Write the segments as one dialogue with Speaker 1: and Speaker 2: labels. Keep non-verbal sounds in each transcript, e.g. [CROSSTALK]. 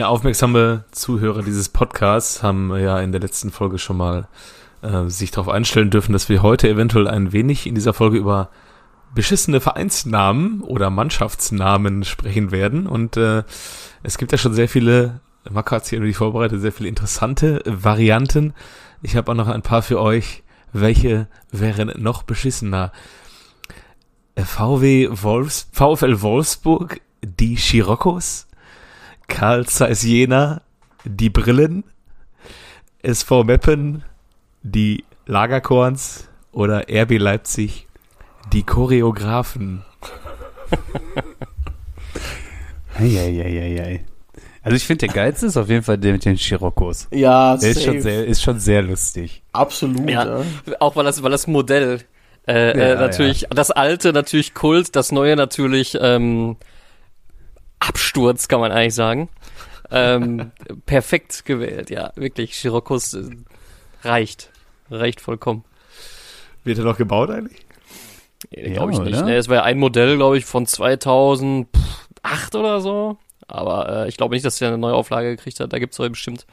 Speaker 1: Ja, aufmerksame Zuhörer dieses Podcasts haben ja in der letzten Folge schon mal äh, sich darauf einstellen dürfen, dass wir heute eventuell ein wenig in dieser Folge über beschissene Vereinsnamen oder Mannschaftsnamen sprechen werden. Und äh, es gibt ja schon sehr viele, Marco hat sich irgendwie vorbereitet, sehr viele interessante Varianten. Ich habe auch noch ein paar für euch. Welche wären noch beschissener? VW Wolfs, VfL Wolfsburg, die Chiroccos, Karl Zeiss Jena, die Brillen, SV Meppen, die Lagerkorns oder RB Leipzig, die Choreografen. [LAUGHS]
Speaker 2: Eieieiei. Also ich finde, der geilste ist auf jeden Fall der mit den Chiroccos.
Speaker 3: Ja,
Speaker 2: Der ist schon, sehr, ist schon sehr lustig.
Speaker 3: Absolut, ja.
Speaker 4: Ja, auch weil das, weil das Modell äh,
Speaker 2: Ja,
Speaker 4: äh, natürlich, das alte natürlich Kult, das neue natürlich ähm, Absturz, kann man eigentlich sagen. Ähm, [LAUGHS] perfekt gewählt, ja, wirklich. Chiroccos äh, reicht. Reicht vollkommen.
Speaker 1: Wird er noch gebaut eigentlich?
Speaker 2: Ja,
Speaker 4: glaube ich nicht. Ne, es war ja ein Modell, glaube ich, von 2008 oder so. Aber äh, ich glaube nicht, dass er eine Neuauflage gekriegt hat. Da gibt's heute bestimmt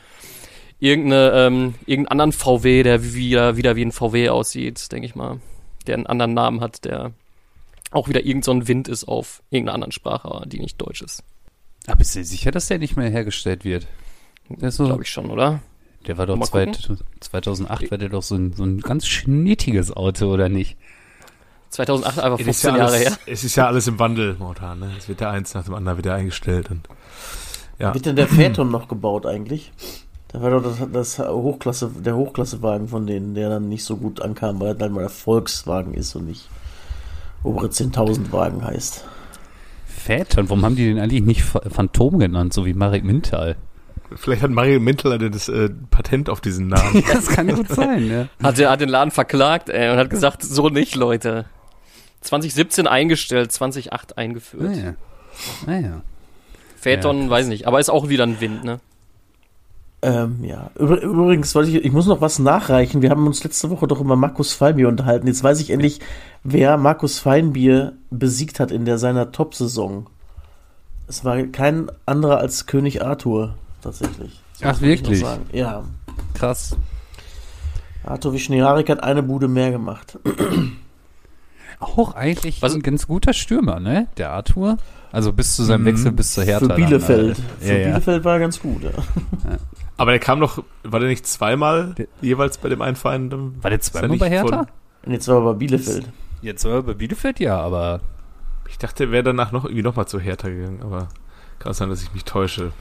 Speaker 4: irgendeine, ähm, irgendeinen anderen VW, der wieder, wieder wie ein VW aussieht, denke ich mal. Der einen anderen Namen hat, der auch wieder irgend so ein Wind ist auf irgendeiner anderen Sprache, die nicht deutsch ist.
Speaker 2: Aber bist du dir sicher, dass der nicht mehr hergestellt wird? So,
Speaker 4: Glaube ich schon, oder?
Speaker 2: der war doch
Speaker 4: Mal
Speaker 2: zwei,
Speaker 4: gucken.
Speaker 2: 2008 war der doch so ein, so ein ganz schnittiges Auto, oder nicht?
Speaker 4: 2008, einfach
Speaker 1: Es ist
Speaker 4: 15
Speaker 1: ja
Speaker 4: Jahre
Speaker 1: alles,
Speaker 4: her.
Speaker 1: Es ist ja alles im Wandel momentan. Ne? Es wird der eins nach dem anderen wieder eingestellt. Und, ja.
Speaker 3: Wird denn der Phaeton noch gebaut eigentlich? Da war doch das, das Hochklasse, der Hochklassewagen von denen, der dann nicht so gut ankam, weil er dann mal der Volkswagen ist und nicht obere 10.000 Wagen heißt.
Speaker 2: Phaeton, warum haben die den eigentlich nicht Ph- Phantom genannt, so wie Marek Mintal?
Speaker 1: Vielleicht hat Mario Mintel das äh, Patent auf diesen Namen. [LAUGHS]
Speaker 2: das kann gut sein, ja.
Speaker 4: Hat, er hat den Laden verklagt ey, und hat gesagt, so nicht, Leute. 2017 eingestellt, 2008 eingeführt.
Speaker 2: Ah ja. Ah ja.
Speaker 4: Phaeton, weiß nicht, aber ist auch wieder ein Wind, ne?
Speaker 3: Ähm, ja. Übr übrigens, wollte ich, ich muss noch was nachreichen. Wir haben uns letzte Woche doch über Markus Feinbier unterhalten. Jetzt weiß ich endlich, wer Markus Feinbier besiegt hat in der seiner Top-Saison. Es war kein anderer als König Arthur, tatsächlich.
Speaker 2: Ach,
Speaker 3: ich noch
Speaker 2: wirklich?
Speaker 3: sagen. Ja.
Speaker 2: Krass.
Speaker 3: Arthur Wischniarik hat eine Bude mehr gemacht.
Speaker 2: Auch eigentlich
Speaker 4: Was-
Speaker 2: ein ganz guter Stürmer, ne? Der Arthur. Also bis zu seinem
Speaker 1: Mhm.
Speaker 2: Wechsel bis zur Hertha.
Speaker 3: Für Bielefeld.
Speaker 2: Dann,
Speaker 3: Für
Speaker 2: äh, ja, ja.
Speaker 3: Bielefeld war er ganz gut, ja.
Speaker 1: Aber der kam doch, war der nicht zweimal
Speaker 2: Der-
Speaker 1: jeweils bei dem einen Verein?
Speaker 2: War der
Speaker 1: er
Speaker 2: zweimal bei Hertha?
Speaker 1: von-
Speaker 3: Und jetzt war er bei Bielefeld.
Speaker 2: Jetzt war er bei Bielefeld, ja, aber
Speaker 1: Ich dachte, er wäre danach noch irgendwie nochmal zu Hertha gegangen, aber kann sein, dass ich mich täusche.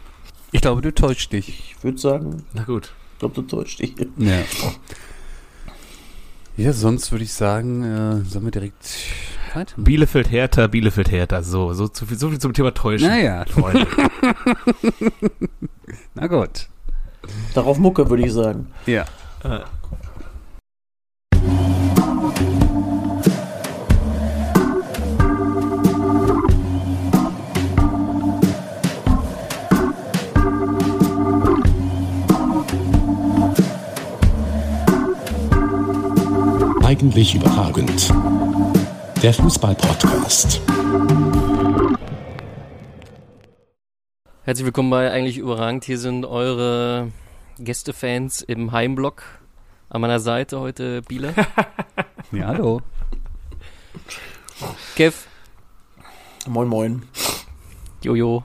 Speaker 2: ich glaube, du täuscht dich.
Speaker 3: Ich würde sagen,
Speaker 1: Na gut.
Speaker 3: ich glaube, du täuscht dich.
Speaker 2: Ja. Ja, sonst würde ich sagen, äh, sollen wir direkt weiter?
Speaker 1: Bielefeld Hertha, Bielefeld Hertha. So, so, zu viel, so viel zum Thema Täuschen.
Speaker 2: Naja,
Speaker 1: Freunde. [LAUGHS]
Speaker 2: na gut.
Speaker 3: Darauf Mucke, würde ich sagen.
Speaker 2: Ja.
Speaker 1: Äh,
Speaker 5: Eigentlich überragend. Der Fußball-Podcast.
Speaker 4: Herzlich willkommen bei Eigentlich Überragend. Hier sind eure Gästefans im Heimblock. An meiner Seite heute Biele. [LAUGHS]
Speaker 2: Ja, hallo.
Speaker 4: Kev,
Speaker 3: Moin, moin.
Speaker 4: Jojo.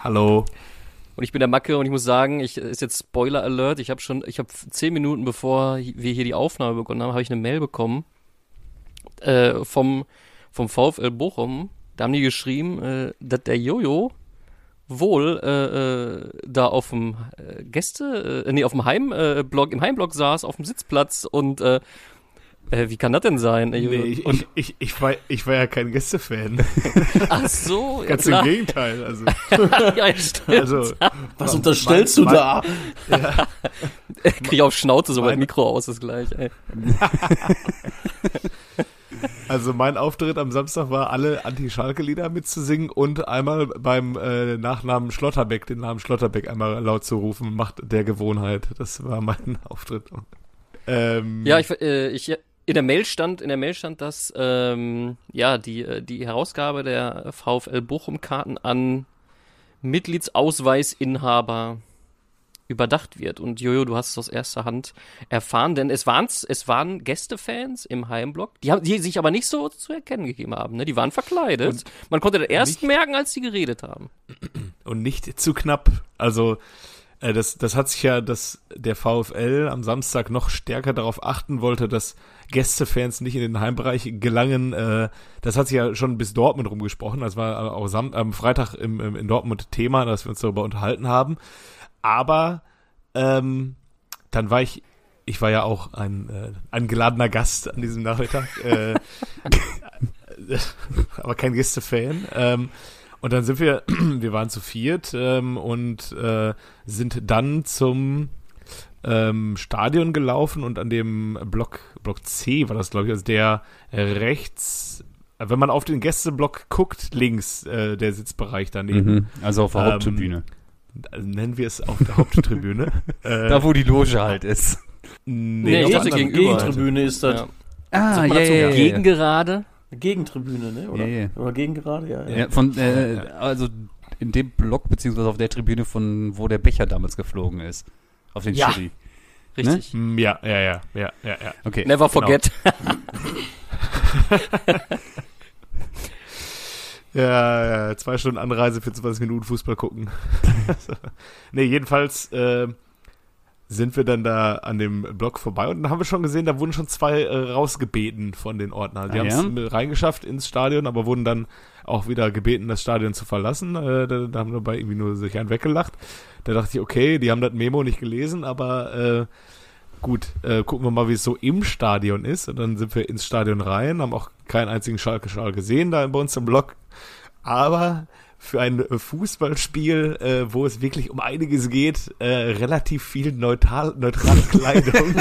Speaker 1: hallo.
Speaker 4: Und ich bin der Macke und ich muss sagen, ich ist jetzt Spoiler Alert. Ich habe schon, ich habe zehn Minuten bevor wir hier die Aufnahme begonnen haben, habe ich eine Mail bekommen äh, vom vom VfL Bochum. Da haben die geschrieben, äh, dass der Jojo wohl äh, äh, da auf dem äh, Gäste, äh, nee, auf dem Heimblock, äh, im Heimblock saß, auf dem Sitzplatz und äh, äh, wie kann das denn sein?
Speaker 1: Nee, ich,
Speaker 4: und,
Speaker 1: ich, ich, ich, war, ich war ja kein Gästefan. [LAUGHS]
Speaker 4: ach so, ja
Speaker 1: Ganz im
Speaker 4: klar.
Speaker 1: Gegenteil. Also, [LAUGHS]
Speaker 4: ja, stimmt.
Speaker 1: also
Speaker 3: Was unterstellst du
Speaker 1: mein-
Speaker 3: da? [LAUGHS]
Speaker 4: Krieg auf Schnauze, so mein
Speaker 1: Mein-
Speaker 4: Mikro aus ist gleich. Ey.
Speaker 1: Also mein Auftritt am Samstag war, alle Anti-Schalke-Lieder mitzusingen und einmal beim äh, Nachnamen Schlotterbeck, den Namen Schlotterbeck einmal laut zu rufen, macht der Gewohnheit. Das war mein [LAUGHS] Auftritt. Ähm,
Speaker 4: Ja, ich, äh, ich in der Mail stand, in der Mail stand, dass ähm, ja die äh, die Herausgabe der VfL Bochum Karten an Mitgliedsausweisinhaber überdacht wird. Und Jojo, du hast es aus erster Hand erfahren, denn es waren es waren Gästefans im Heimblock, die haben die sich aber nicht so zu erkennen gegeben haben. Ne? Die waren verkleidet.
Speaker 1: Und
Speaker 4: Man konnte das erst merken, als die geredet haben. [CLEARS THROAT]
Speaker 1: und nicht zu knapp. Also äh, das, das hat sich ja, dass der VfL am Samstag noch stärker darauf achten wollte, dass Gästefans nicht in den Heimbereich gelangen. Äh, das hat sich ja schon bis Dortmund rumgesprochen. Das war auch am Freitag im, im, in Dortmund Thema, dass wir uns darüber unterhalten haben. Aber ähm, dann war ich, ich war ja auch ein, äh, ein geladener Gast an diesem Nachmittag, äh, [LAUGHS] aber kein Gästefan. Ähm, und dann sind wir, [CLEARS THROAT] wir waren zu viert ähm, und äh, sind dann zum ähm, Stadion gelaufen und an dem Block, Block C war das, glaube ich, also der rechts, wenn man auf den Gästeblock guckt, links äh, der Sitzbereich daneben.
Speaker 2: Mhm. Also auf der
Speaker 1: Ähm,
Speaker 2: Haupttribüne.
Speaker 1: Nennen wir es auf der Haupttribüne. [LAUGHS] äh,
Speaker 2: Da, wo die Loge halt ist.
Speaker 4: Nee,
Speaker 1: anderen
Speaker 4: gegenüber.
Speaker 1: Seite.
Speaker 3: Gegentribüne ist das.
Speaker 4: Ja.
Speaker 2: Ah,
Speaker 4: man dazu Gegengerade?
Speaker 3: Gegentribüne, ne? Oder,
Speaker 2: Ja, ja.
Speaker 3: oder Gegengerade, ja. ja.
Speaker 2: Ja, von, äh, also in dem Block, beziehungsweise auf der Tribüne, von wo der Becher damals geflogen ist. Auf den
Speaker 4: Ja.
Speaker 2: Schiri.
Speaker 4: Richtig.
Speaker 1: Mm, Ja, ja, ja, ja, ja, ja.
Speaker 2: Okay.
Speaker 4: Never forget. [LAUGHS]
Speaker 1: Ja, ja, zwei Stunden Anreise für 20 Minuten Fußball gucken. [LAUGHS] nee, jedenfalls äh, sind wir dann da an dem Block vorbei und dann haben wir schon gesehen, da wurden schon zwei äh, rausgebeten von den Ordnern. Die
Speaker 2: Ah,
Speaker 1: haben es
Speaker 2: ja?
Speaker 1: reingeschafft ins Stadion, aber wurden dann auch wieder gebeten, das Stadion zu verlassen. Äh, da, da haben dabei irgendwie nur sich einen weggelacht. Da dachte ich, okay, die haben das Memo nicht gelesen, aber äh, gut, äh, gucken wir mal, wie es so im Stadion ist. Und dann sind wir ins Stadion rein, haben auch keinen einzigen Schalke-Schal gesehen da bei uns im Block. Aber für ein äh, Fußballspiel, äh, wo es wirklich um einiges geht, äh, relativ viel neutral, neutrale [LAUGHS] Kleidung.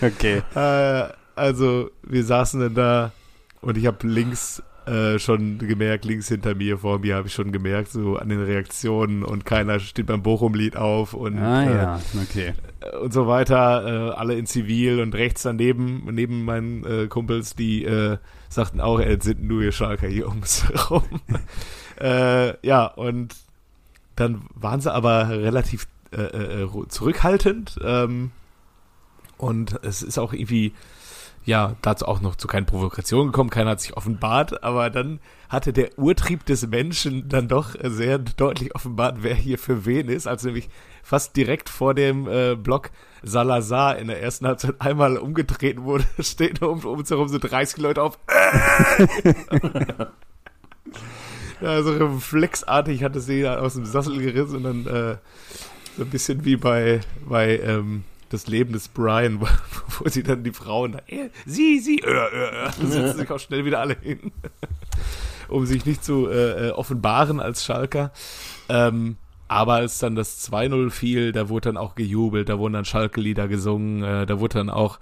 Speaker 2: Okay.
Speaker 1: äh, also wir saßen dann da und ich habe links äh, schon gemerkt, links hinter mir, vor mir habe ich schon gemerkt, so an den Reaktionen und keiner steht beim Bochum-Lied auf und
Speaker 2: Ah
Speaker 1: äh,
Speaker 2: ja, okay.
Speaker 1: und so weiter, äh, alle in Zivil und rechts daneben, neben meinen äh, Kumpels, die äh, sagten auch, es sind nur ihr Schalker Jungs [LAUGHS] rum. äh, ja, und dann waren sie aber relativ äh, äh, ru- zurückhaltend ähm, und es ist auch irgendwie ja, dazu auch noch zu keinen Provokationen gekommen, keiner hat sich offenbart, aber dann hatte der Urtrieb des Menschen dann doch sehr deutlich offenbart, wer hier für wen ist, als nämlich fast direkt vor dem äh, Block Salazar in der ersten Halbzeit einmal umgetreten wurde, [LAUGHS] stehen um, um uns herum so 30 Leute auf. [LAUGHS] ja, so reflexartig hatte sie da aus dem Sassel gerissen und dann äh, so ein bisschen wie bei, bei ähm, das Leben des Brian, [LAUGHS] wo, sie dann die Frauen da, äh, sie, sie, äh, äh, äh, [LAUGHS] setzen sich auch schnell wieder alle hin, [LAUGHS] um sich nicht zu äh, äh, offenbaren als Schalker. Ähm, aber als dann das 2-0 fiel, da wurde dann auch gejubelt, da wurden dann Schalke-Lieder gesungen, äh, da wurde dann auch,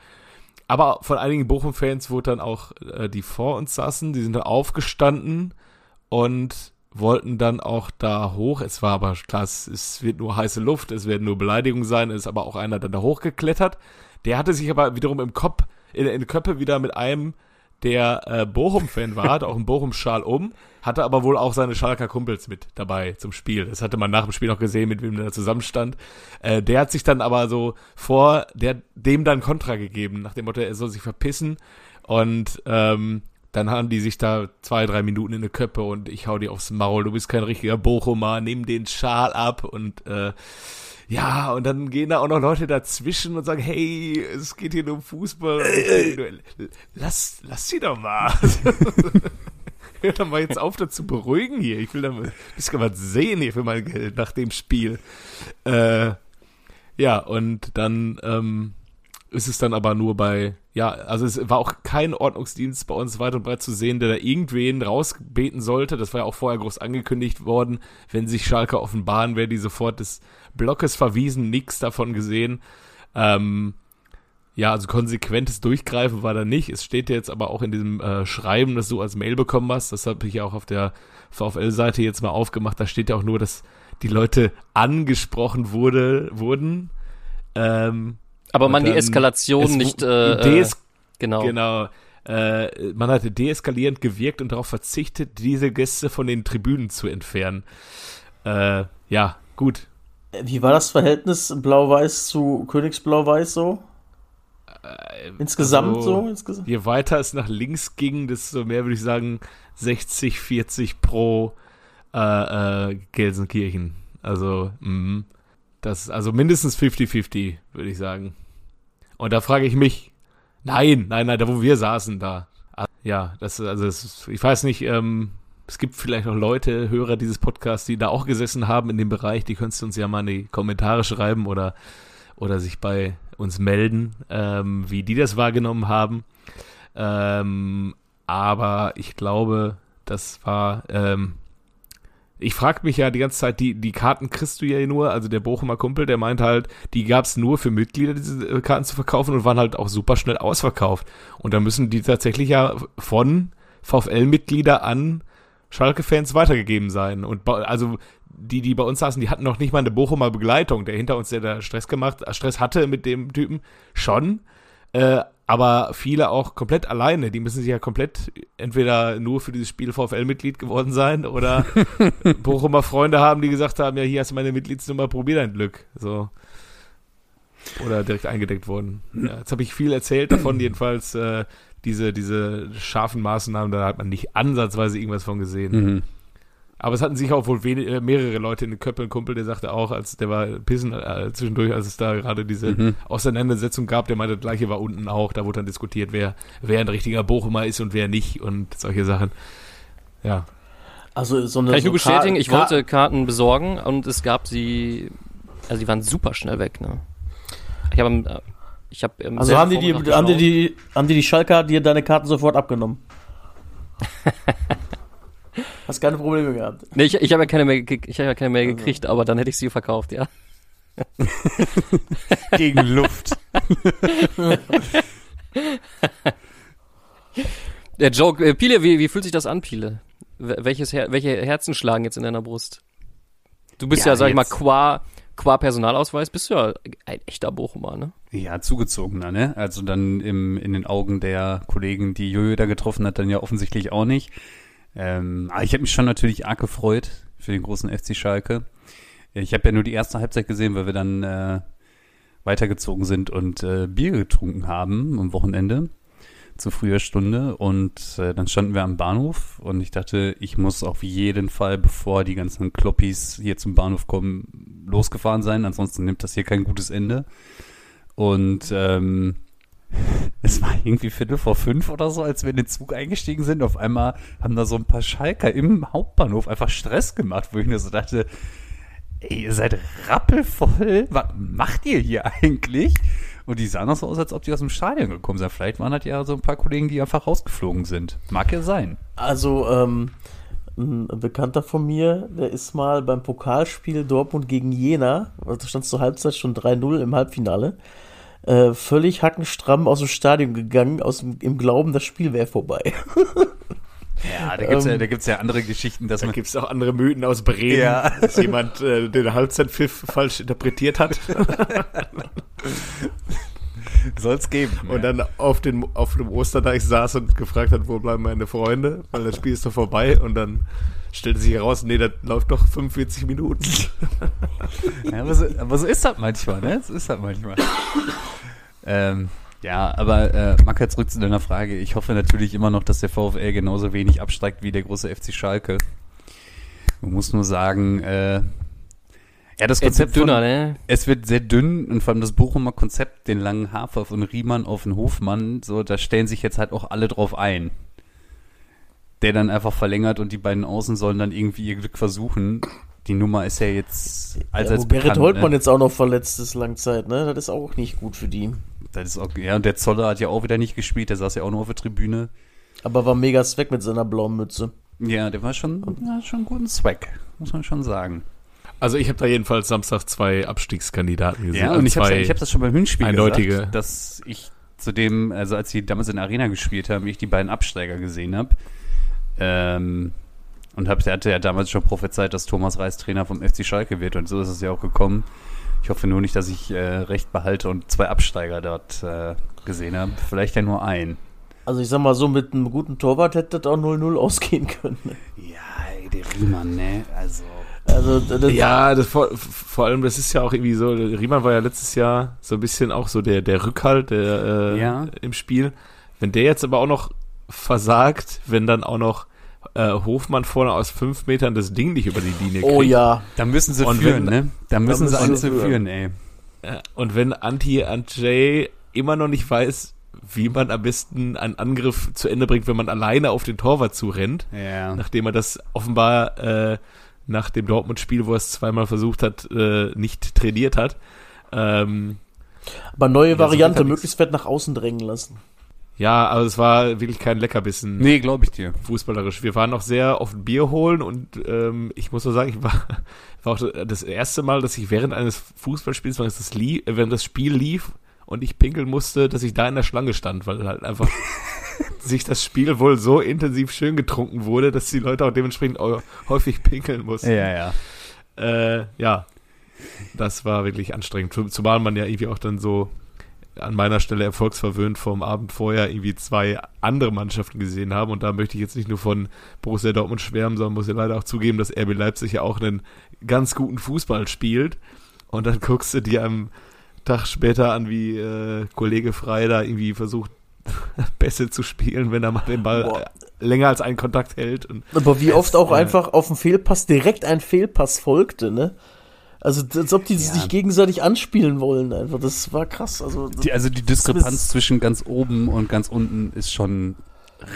Speaker 1: aber von einigen Bochum-Fans wurde dann auch, äh, die vor uns saßen, die sind dann aufgestanden und wollten dann auch da hoch. Es war aber klar, es, wird nur heiße Luft, es werden nur Beleidigungen sein, es ist aber auch einer dann da hochgeklettert. Der hatte sich aber wiederum im Kopf, in, in Köppe wieder mit einem, der äh, Bochum-Fan war, hatte auch einen Bochum-Schal um, hatte aber wohl auch seine Schalker Kumpels mit dabei zum Spiel. Das hatte man nach dem Spiel noch gesehen, mit wem der zusammenstand. Äh, der hat sich dann aber so vor, der hat dem dann Kontra gegeben, nach dem Motto, er soll sich verpissen. Und ähm, dann haben die sich da zwei, drei Minuten in eine Köppe und ich hau dir aufs Maul, du bist kein richtiger Bochumer, nimm den Schal ab und äh, ja, und dann gehen da auch noch Leute dazwischen und sagen, hey, es geht hier nur um Fußball. lass, lass sie doch mal. [LAUGHS] Hör doch mal jetzt auf, das zu beruhigen hier. Ich will da mal ein bisschen was sehen hier für mein Geld nach dem Spiel. Äh, ja, und dann ähm, ist es dann aber nur bei, ja, also es war auch kein Ordnungsdienst bei uns weit und breit zu sehen, der da irgendwen rausbeten sollte. Das war ja auch vorher groß angekündigt worden. Wenn sich Schalke offenbaren, wäre die sofort des Blockes verwiesen, nichts davon gesehen. Ähm, ja, also konsequentes Durchgreifen war da nicht. Es steht ja jetzt aber auch in diesem äh, Schreiben, das du als Mail bekommen hast. Das habe ich ja auch auf der VfL-Seite jetzt mal aufgemacht. Da steht ja auch nur, dass die Leute angesprochen wurde, wurden. Ähm,
Speaker 4: Aber man die
Speaker 1: dann-
Speaker 4: Eskalation
Speaker 1: es-
Speaker 4: nicht, äh,
Speaker 1: Des
Speaker 4: äh, genau.
Speaker 1: Genau. äh, man hatte deeskalierend gewirkt und darauf verzichtet, diese Gäste von den Tribünen zu entfernen. Äh, ja, gut.
Speaker 3: Wie war das Verhältnis Blau-Weiß zu Königsblau-Weiß so? Insgesamt
Speaker 1: also,
Speaker 3: so? Insgesamt?
Speaker 1: Je weiter es nach links ging, desto mehr würde ich sagen 60, 40 pro äh, äh, Gelsenkirchen. Also, mh, das, also mindestens 50-50, würde ich sagen. Und da frage ich mich, nein, nein, nein, da wo wir saßen, da. Ja, das, also, das, ich weiß nicht, ähm, es gibt vielleicht noch Leute, Hörer dieses Podcasts, die da auch gesessen haben in dem Bereich, die könntest du uns ja mal in die Kommentare schreiben oder, oder sich bei uns melden, ähm, wie die das wahrgenommen haben. Ähm, aber ich glaube, das war, ähm, ich frage mich ja die ganze Zeit, die, die Karten kriegst du ja nur, also der Bochumer Kumpel, der meint halt, die gab es nur für Mitglieder, diese äh, Karten zu verkaufen und waren halt auch super schnell ausverkauft. Und da müssen die tatsächlich ja von VfL-Mitglieder an Schalke-Fans weitergegeben sein. Und also die, die bei uns saßen, die hatten noch nicht mal eine Bochumer Begleitung. Der hinter uns, der da Stress gemacht, Stress hatte mit dem Typen, schon. Äh, aber viele auch komplett alleine. Die müssen sich ja komplett entweder nur für dieses Spiel VfL-Mitglied geworden sein oder [LAUGHS] Bochumer Freunde haben, die gesagt haben, ja, hier hast du meine Mitgliedsnummer, probier dein Glück. So. Oder direkt eingedeckt wurden. Ja, jetzt habe ich viel erzählt davon, [CLEARS THROAT] jedenfalls äh, diese, diese scharfen Maßnahmen, da hat man nicht ansatzweise irgendwas von gesehen.
Speaker 2: Mhm.
Speaker 1: Aber es hatten sich auch wohl äh, mehrere Leute in den Köpfen. Ein Kumpel, der sagte auch, als der war pissen äh, zwischendurch, als es da gerade diese
Speaker 2: Mhm.
Speaker 1: Auseinandersetzung gab, der meinte, das gleiche war unten auch. Da wurde dann diskutiert, wer, wer ein richtiger Bochumer ist und wer nicht und solche Sachen. Ja.
Speaker 3: Also so eine
Speaker 4: Kann ich nur
Speaker 3: so
Speaker 4: bestätigen,
Speaker 3: Ka-
Speaker 4: ich wollte Karten besorgen und es gab sie, also die waren super schnell weg, ne? Ich habe, äh, ich habe im
Speaker 3: Also haben die, die, haben die, die, haben die die Schalker dir deine Karten sofort abgenommen? [LAUGHS] Hast keine Probleme gehabt.
Speaker 4: Nee, ich, ich habe ja keine mehr, ich habe ja keine mehr gekriegt, aber dann hätte ich sie verkauft, ja. [LAUGHS]
Speaker 2: Gegen Luft. [LAUGHS]
Speaker 4: Der Joke, äh, Pile, wie, wie fühlt sich das an, Pile? Wel- Welches Her welche Herzen schlagen jetzt in deiner Brust? Du bist ja,
Speaker 2: Ja,
Speaker 4: sag ich mal, qua, qua Personalausweis bist du ja ein echter Bochumer, ne?
Speaker 2: Ja, zugezogener, ne? Also dann im, in den Augen der Kollegen, die Jojo da getroffen hat, dann ja offensichtlich auch nicht. Ähm, aber ich habe mich schon natürlich arg gefreut für den großen FC Schalke. Ich habe ja nur die erste Halbzeit gesehen, weil wir dann äh, weitergezogen sind und äh, Bier getrunken haben am Wochenende zu früher Stunde und äh, dann standen wir am Bahnhof und ich dachte, ich muss auf jeden Fall, bevor die ganzen Kloppis hier zum Bahnhof kommen, losgefahren sein, ansonsten nimmt das hier kein gutes Ende. Und ähm, es war irgendwie Viertel vor fünf oder so, als wir in den Zug eingestiegen sind. Auf einmal haben da so ein paar Schalker im Hauptbahnhof einfach Stress gemacht, wo ich mir so dachte, ey, ihr seid rappelvoll, was macht ihr hier eigentlich? Und die sahen auch so aus, als ob die aus dem Stadion gekommen sind. Vielleicht waren das ja so ein paar Kollegen, die einfach rausgeflogen sind. Mag ja sein.
Speaker 3: Also, ähm, ein Bekannter von mir, der ist mal beim Pokalspiel Dortmund gegen Jena, also stand zur Halbzeit schon 3-0 im Halbfinale, äh, völlig hackenstramm aus dem Stadion gegangen, aus dem, im Glauben, das Spiel wäre vorbei. [LAUGHS]
Speaker 2: Ja, da gibt's ja,
Speaker 3: Ähm,
Speaker 2: da gibt's ja andere Geschichten, dass
Speaker 1: Da
Speaker 2: man
Speaker 1: gibt es auch andere Mythen aus Bremen,
Speaker 2: Ja.
Speaker 1: dass jemand äh, den Halbzeitpfiff falsch interpretiert hat [LAUGHS]
Speaker 2: soll's geben.
Speaker 1: und dann auf, den, auf dem Osterdeich saß und gefragt hat, wo bleiben meine Freunde, weil das Spiel ist doch vorbei und dann stellte sich heraus, nee, das läuft doch 45 Minuten.
Speaker 2: Ja, aber, so, aber so ist das manchmal, ne? So ist das manchmal. Ähm, ja, aber äh, Macker, zurück zu deiner Frage. Ich hoffe natürlich immer noch, dass der VfL genauso wenig absteigt wie der große FC Schalke. Man muss nur sagen, äh, ja, das
Speaker 4: Es wird
Speaker 2: Konzept
Speaker 4: dünner,
Speaker 2: von,
Speaker 4: ne?
Speaker 2: es wird sehr dünn und vor allem das Bochumer Konzept, den langen Hafer von Riemann auf den Hofmann, so, da stellen sich jetzt halt auch alle drauf ein. Der dann einfach verlängert und die beiden Außen sollen dann irgendwie ihr Glück versuchen. Die Nummer ist ja jetzt allseits
Speaker 3: ja, wo Gerrit
Speaker 2: bekannt,
Speaker 3: Holtmann
Speaker 2: ne?
Speaker 3: jetzt auch noch verletzt ist, Langzeit, ne? Das ist auch nicht gut für die.
Speaker 2: Das ist auch, ja, und der Zoller hat ja auch wieder nicht gespielt, der saß ja auch nur auf der Tribüne.
Speaker 3: Aber war mega zweck mit seiner blauen Mütze.
Speaker 2: Ja, der war schon, ja, schon einen guten Zweck, muss man schon sagen.
Speaker 1: Also ich habe da jedenfalls Samstag zwei Abstiegskandidaten gesehen.
Speaker 2: Ja, und ich habe hab das schon beim Hinspiel
Speaker 1: eindeutige.
Speaker 2: gesagt, dass ich zu dem, also als sie damals in der Arena gespielt haben, wie ich die beiden Absteiger gesehen habe, ähm, und hab, er hatte ja damals schon prophezeit, dass Thomas Reis Trainer vom FC Schalke wird und so ist es ja auch gekommen. Ich hoffe nur nicht, dass ich äh, recht behalte und zwei Absteiger dort äh, gesehen habe. Vielleicht ja nur ein.
Speaker 3: Also ich sag mal so, mit einem guten Torwart hätte das auch 0-0 ausgehen können.
Speaker 2: Ja, ey, der Riemann, ne? Also.
Speaker 3: Also das,
Speaker 1: Ja, das vor, vor allem, das ist ja auch irgendwie so, Riemann war ja letztes Jahr so ein bisschen auch so der, der Rückhalt der, äh,
Speaker 2: Ja.
Speaker 1: im Spiel. Wenn der jetzt aber auch noch versagt, wenn dann auch noch äh, Hofmann vorne aus fünf Metern das Ding nicht über die Linie kriegt.
Speaker 3: oh ja.
Speaker 2: Da müssen sie
Speaker 1: Und
Speaker 2: führen,
Speaker 1: wenn-
Speaker 2: ne? Da müssen alles
Speaker 3: sie
Speaker 2: führen,
Speaker 3: führen.
Speaker 2: ey.
Speaker 1: Und wenn Anti Andrzej immer noch nicht weiß, wie man am besten einen Angriff zu Ende bringt, wenn man alleine auf den Torwart zurennt,
Speaker 2: Ja.
Speaker 1: nachdem er das offenbar äh, nach dem Dortmund-Spiel, wo er es zweimal versucht hat, äh, nicht trainiert hat. Ähm,
Speaker 3: Aber neue Variante,
Speaker 1: er
Speaker 3: möglichst fett nach außen drängen lassen.
Speaker 1: Ja, also es war wirklich kein Leckerbissen
Speaker 2: Nee, glaube ich dir.
Speaker 1: fußballerisch. Wir waren auch sehr oft Bier holen und ähm, ich muss nur sagen, ich war, [LAUGHS] war auch das erste Mal, dass ich während eines Fußballspiels, während das, lief, äh, während das Spiel lief und ich pinkeln musste, dass ich da in der Schlange stand, weil halt einfach [LAUGHS] sich das Spiel wohl so intensiv schön getrunken wurde, dass die Leute auch dementsprechend häufig pinkeln mussten.
Speaker 2: Ja, ja.
Speaker 1: Äh, ja, das war wirklich anstrengend. Zum- Zumal man ja irgendwie auch dann so an meiner Stelle erfolgsverwöhnt vom Abend vorher irgendwie zwei andere Mannschaften gesehen haben. Und da möchte ich jetzt nicht nur von Borussia Dortmund schwärmen, sondern muss ja leider auch zugeben, dass RB Leipzig ja auch einen ganz guten Fußball spielt. Und dann guckst du dir am Tag später an, wie äh, Kollege Frei da irgendwie versucht, [LAUGHS] Pässe zu spielen, wenn er mal den Ball
Speaker 3: Boah.
Speaker 1: länger als einen Kontakt hält. Und
Speaker 3: Aber wie oft auch
Speaker 1: äh,
Speaker 3: einfach auf den Fehlpass direkt ein Fehlpass folgte, ne? Also als ob die
Speaker 2: Ja.
Speaker 3: sich gegenseitig anspielen wollen einfach. Das war krass. Also
Speaker 2: Die, also die Diskrepanz zwischen ganz oben und ganz unten ist schon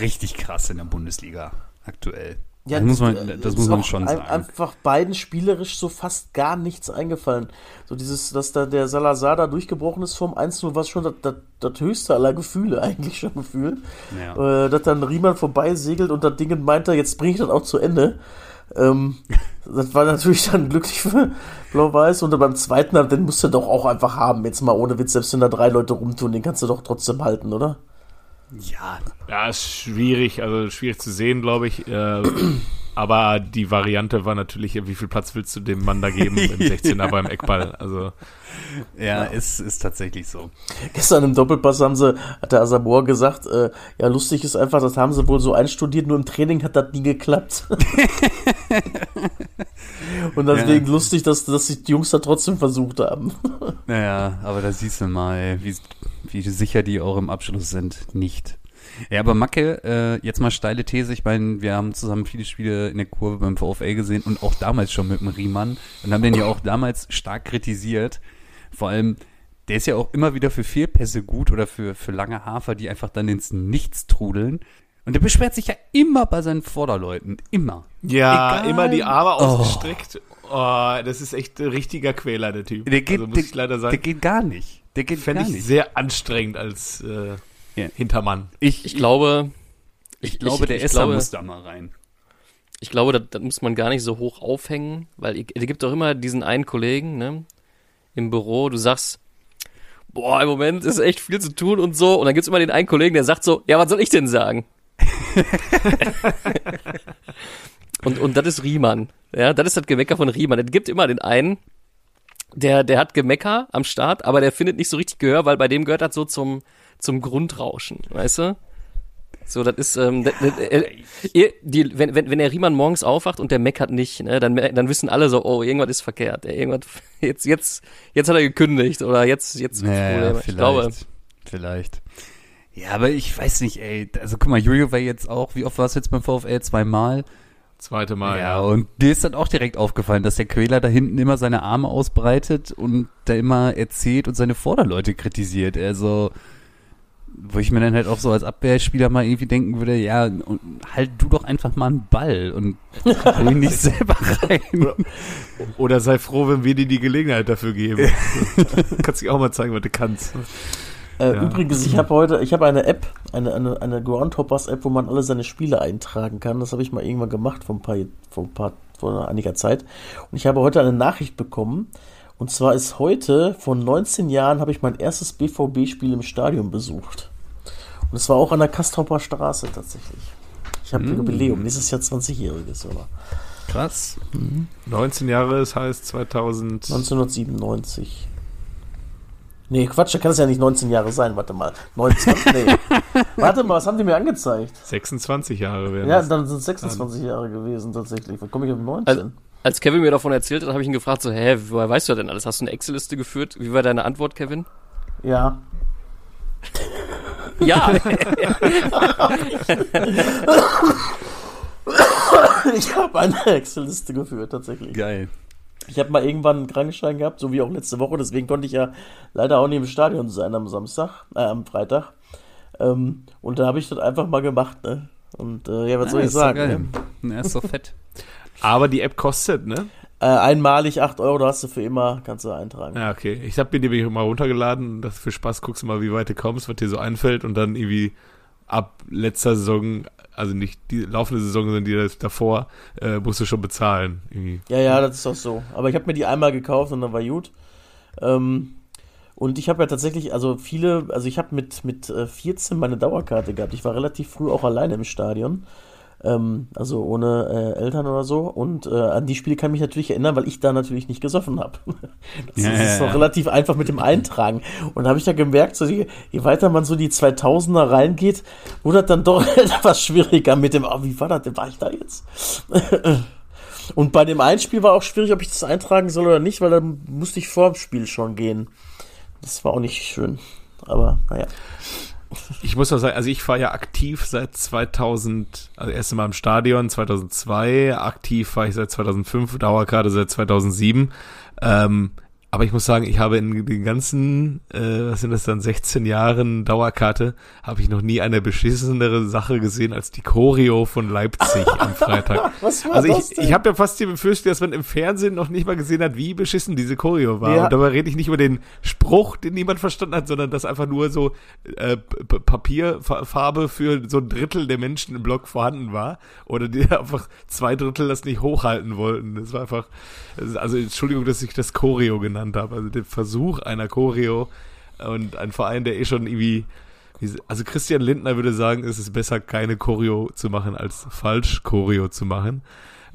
Speaker 2: richtig krass in der Bundesliga aktuell. das muss man,
Speaker 3: äh,
Speaker 2: das
Speaker 3: ist
Speaker 2: muss man schon sagen.
Speaker 3: Einfach beiden spielerisch so fast gar nichts eingefallen. So dieses, dass da der Salazar da durchgebrochen ist vom 1-0, war schon das, das, das höchste aller Gefühle [LAUGHS] eigentlich schon gefühlt.
Speaker 2: Ja.
Speaker 3: Äh, dass dann Riemann vorbeisegelt und das Ding meinte, jetzt bringe ich das auch zu Ende. Ähm, das war natürlich dann glücklich für Blau-Weiß. Und dann beim zweiten, den musst du doch auch einfach haben. Jetzt mal ohne Witz, selbst wenn da drei Leute rumtun, den kannst du doch trotzdem halten, oder?
Speaker 2: ja,
Speaker 1: Ja, ist schwierig, also schwierig zu sehen, glaube ich. Äh, aber die Variante war natürlich, wie viel Platz willst du dem Mann da geben im [LAUGHS] 16er beim Eckball? Also,
Speaker 2: ja, Ist, ist tatsächlich so.
Speaker 3: Gestern im Doppelpass haben sie, hat der Asamoah gesagt, äh, ja, lustig ist einfach, das haben sie wohl so einstudiert, nur im Training hat das nie geklappt. [LAUGHS] Und deswegen lustig, dass, dass sich die Jungs da trotzdem versucht haben.
Speaker 2: Naja, aber da siehst du mal, wie, wie sicher die auch im Abschluss sind. Nicht. Ja, aber Macke, äh, jetzt mal steile These. Ich meine, wir haben zusammen viele Spiele in der Kurve beim VfL gesehen und auch damals schon mit dem Riemann und haben den ja auch damals stark kritisiert. Vor allem, der ist ja auch immer wieder für Fehlpässe gut oder für, für lange Hafer, die einfach dann ins Nichts trudeln. Und der beschwert sich ja immer bei seinen Vorderleuten. Immer.
Speaker 1: ja,
Speaker 2: Egal.
Speaker 1: immer die Arme ausgestreckt. Oh, das ist echt ein richtiger Quäler, der Typ.
Speaker 2: Der geht,
Speaker 1: also muss
Speaker 2: der,
Speaker 1: ich leider
Speaker 2: der
Speaker 1: sagen,
Speaker 2: geht gar nicht. Der geht
Speaker 1: fände
Speaker 2: gar
Speaker 1: ich
Speaker 2: nicht.
Speaker 1: sehr anstrengend als äh,
Speaker 2: Ja.
Speaker 1: Hintermann.
Speaker 2: Ich,
Speaker 4: Ich glaube,
Speaker 2: ich glaube, der
Speaker 4: ich
Speaker 2: Esser
Speaker 4: glaube,
Speaker 2: muss da mal rein.
Speaker 4: Ich glaube, das, das muss man gar nicht so hoch aufhängen, weil es gibt doch immer diesen einen Kollegen, ne, im Büro, du sagst, boah, im Moment ist echt viel zu tun und so, und dann gibt's immer den einen Kollegen, der sagt so, ja, was soll ich denn sagen? [LAUGHS] und, und das ist Riemann, ja, das ist das Gemecker von Riemann. Es gibt immer den einen, der, der hat Gemecker am Start, aber der findet nicht so richtig Gehör, weil bei dem gehört das so zum, zum Grundrauschen, weißt du? So, das ist, ähm, äh, ihr- die, wenn, wenn, wenn der Riemann morgens aufwacht und der meckert nicht, ne, dann, dann wissen alle so, oh, irgendwas ist verkehrt, irgendwas, [LAUGHS] jetzt, jetzt, jetzt hat er gekündigt oder jetzt, jetzt gibt's Probleme. Ich glaube,
Speaker 2: vielleicht. Ja, aber ich weiß nicht, ey. Also guck mal, Jojo war jetzt auch, wie oft war es jetzt beim VfL? Zweimal?
Speaker 1: Zweite Mal,
Speaker 2: ja,
Speaker 1: ja.
Speaker 2: und dir ist dann auch direkt aufgefallen, dass der Quäler da hinten immer seine Arme ausbreitet und da immer erzählt und seine Vorderleute kritisiert. Also, wo ich mir dann halt auch so als Abwehrspieler mal irgendwie denken würde, ja, und halt du doch einfach mal einen Ball und [LAUGHS] hol ihn nicht selber rein.
Speaker 1: Oder sei froh, wenn wir dir die Gelegenheit dafür geben. [LAUGHS] kannst dich auch mal zeigen, was du kannst.
Speaker 3: Äh,
Speaker 1: Ja.
Speaker 3: Übrigens, ich habe heute, ich habe eine App, eine, eine, eine Groundhoppers-App, wo man alle seine Spiele eintragen kann. Das habe ich mal irgendwann gemacht vor ein paar, vor ein paar, vor einiger Zeit. Und ich habe heute eine Nachricht bekommen. Und zwar ist heute, vor 19 Jahren, habe ich mein erstes BVB-Spiel im Stadion besucht. Und es war auch an der Kastropper Straße tatsächlich. Ich habe Jubiläum, dieses Jahr 20-jähriges, oder?
Speaker 2: Krass.
Speaker 1: 19 Jahre, das heißt 2000.
Speaker 3: 1997. Nee, Quatsch, da kann es ja nicht 19 Jahre sein. Warte mal. 19, [LAUGHS] nee. Warte mal, was haben die mir angezeigt?
Speaker 1: 26 Jahre werden
Speaker 3: Ja, dann sind es 26 Jahre gewesen tatsächlich. Wo komme ich auf 19?
Speaker 4: Also- Als Kevin mir davon erzählt hat, habe ich ihn gefragt, so, hä, woher weißt du denn alles? Hast du eine Excel-Liste geführt? Wie war deine Antwort, Kevin?
Speaker 3: ja.
Speaker 4: Ja. [LAUGHS]
Speaker 3: Ich habe eine Excel-Liste geführt, tatsächlich.
Speaker 2: Geil.
Speaker 3: Ich habe mal irgendwann einen Krankenschein gehabt, so wie auch letzte Woche, deswegen konnte ich ja leider auch nicht im Stadion sein am Samstag, äh, am Freitag. Ähm, und da habe ich das einfach mal gemacht, ne? Und äh, ja, was soll
Speaker 2: Ja,
Speaker 3: ich
Speaker 2: ist doch
Speaker 3: sagen?
Speaker 2: geil.
Speaker 3: Ne?
Speaker 2: Ja, ist doch fett. [LAUGHS]
Speaker 1: Aber die App kostet, ne?
Speaker 3: Äh, einmalig 8 Euro, da hast du für immer, kannst du eintragen.
Speaker 1: Ja, okay. Ich habe mir die nämlich mal runtergeladen. Das für Spaß guckst du mal, wie weit du kommst, was dir so einfällt und dann irgendwie ab letzter Saison, also nicht die laufende Saison, sondern die davor, äh, musst du schon bezahlen. Irgendwie.
Speaker 3: Ja, ja, das ist auch so. Aber ich habe mir die einmal gekauft und dann war gut. Ähm, und ich habe ja tatsächlich, also viele, also ich habe mit, mit äh, 14 meine Dauerkarte gehabt. Ich war relativ früh auch alleine im Stadion. Ähm, also ohne äh, Eltern oder so. Und äh, an die Spiele kann ich mich natürlich erinnern, weil ich da natürlich nicht gesoffen habe. [LAUGHS] Das
Speaker 2: Ja,
Speaker 3: ist
Speaker 2: ja,
Speaker 3: doch
Speaker 2: ja.
Speaker 3: relativ einfach mit dem Eintragen. Und da habe ich da gemerkt, so je, je weiter man so die 2000er reingeht, wurde das dann doch [LAUGHS] etwas schwieriger mit dem, oh, wie war das denn? War ich da jetzt? [LAUGHS] Und bei dem Einspiel war auch schwierig, ob ich das eintragen soll oder nicht, weil dann musste ich vor dem Spiel schon gehen. Das war auch nicht schön. Aber naja.
Speaker 1: Ich muss auch sagen, also ich fahre ja aktiv seit 2000, also erst Mal im Stadion 2002, aktiv war ich seit 2005, Dauerkarte seit 2007. Ähm, aber ich muss sagen, ich habe in den ganzen, äh, was sind das dann, 16 Jahren Dauerkarte, habe ich noch nie eine beschissenere Sache gesehen als die Choreo von Leipzig am [LAUGHS] Freitag.
Speaker 3: Was war
Speaker 1: Also
Speaker 3: das
Speaker 1: ich,
Speaker 3: denn?
Speaker 1: ich habe ja fast die Befürchtung, dass man im Fernsehen noch nicht mal gesehen hat, wie beschissen diese Choreo war.
Speaker 3: Ja.
Speaker 1: Und dabei rede ich nicht über den Spruch, den niemand verstanden hat, sondern dass einfach nur so äh, Papierfarbe für so ein Drittel der Menschen im Block vorhanden war. Oder die [LAUGHS] einfach zwei Drittel das nicht hochhalten wollten. Das war einfach, also Entschuldigung, dass ich das Choreo genannt habe. Also der Versuch einer Choreo und ein Verein, der eh schon irgendwie also Christian Lindner würde sagen, es ist besser, keine Choreo zu machen, als falsch Choreo zu machen.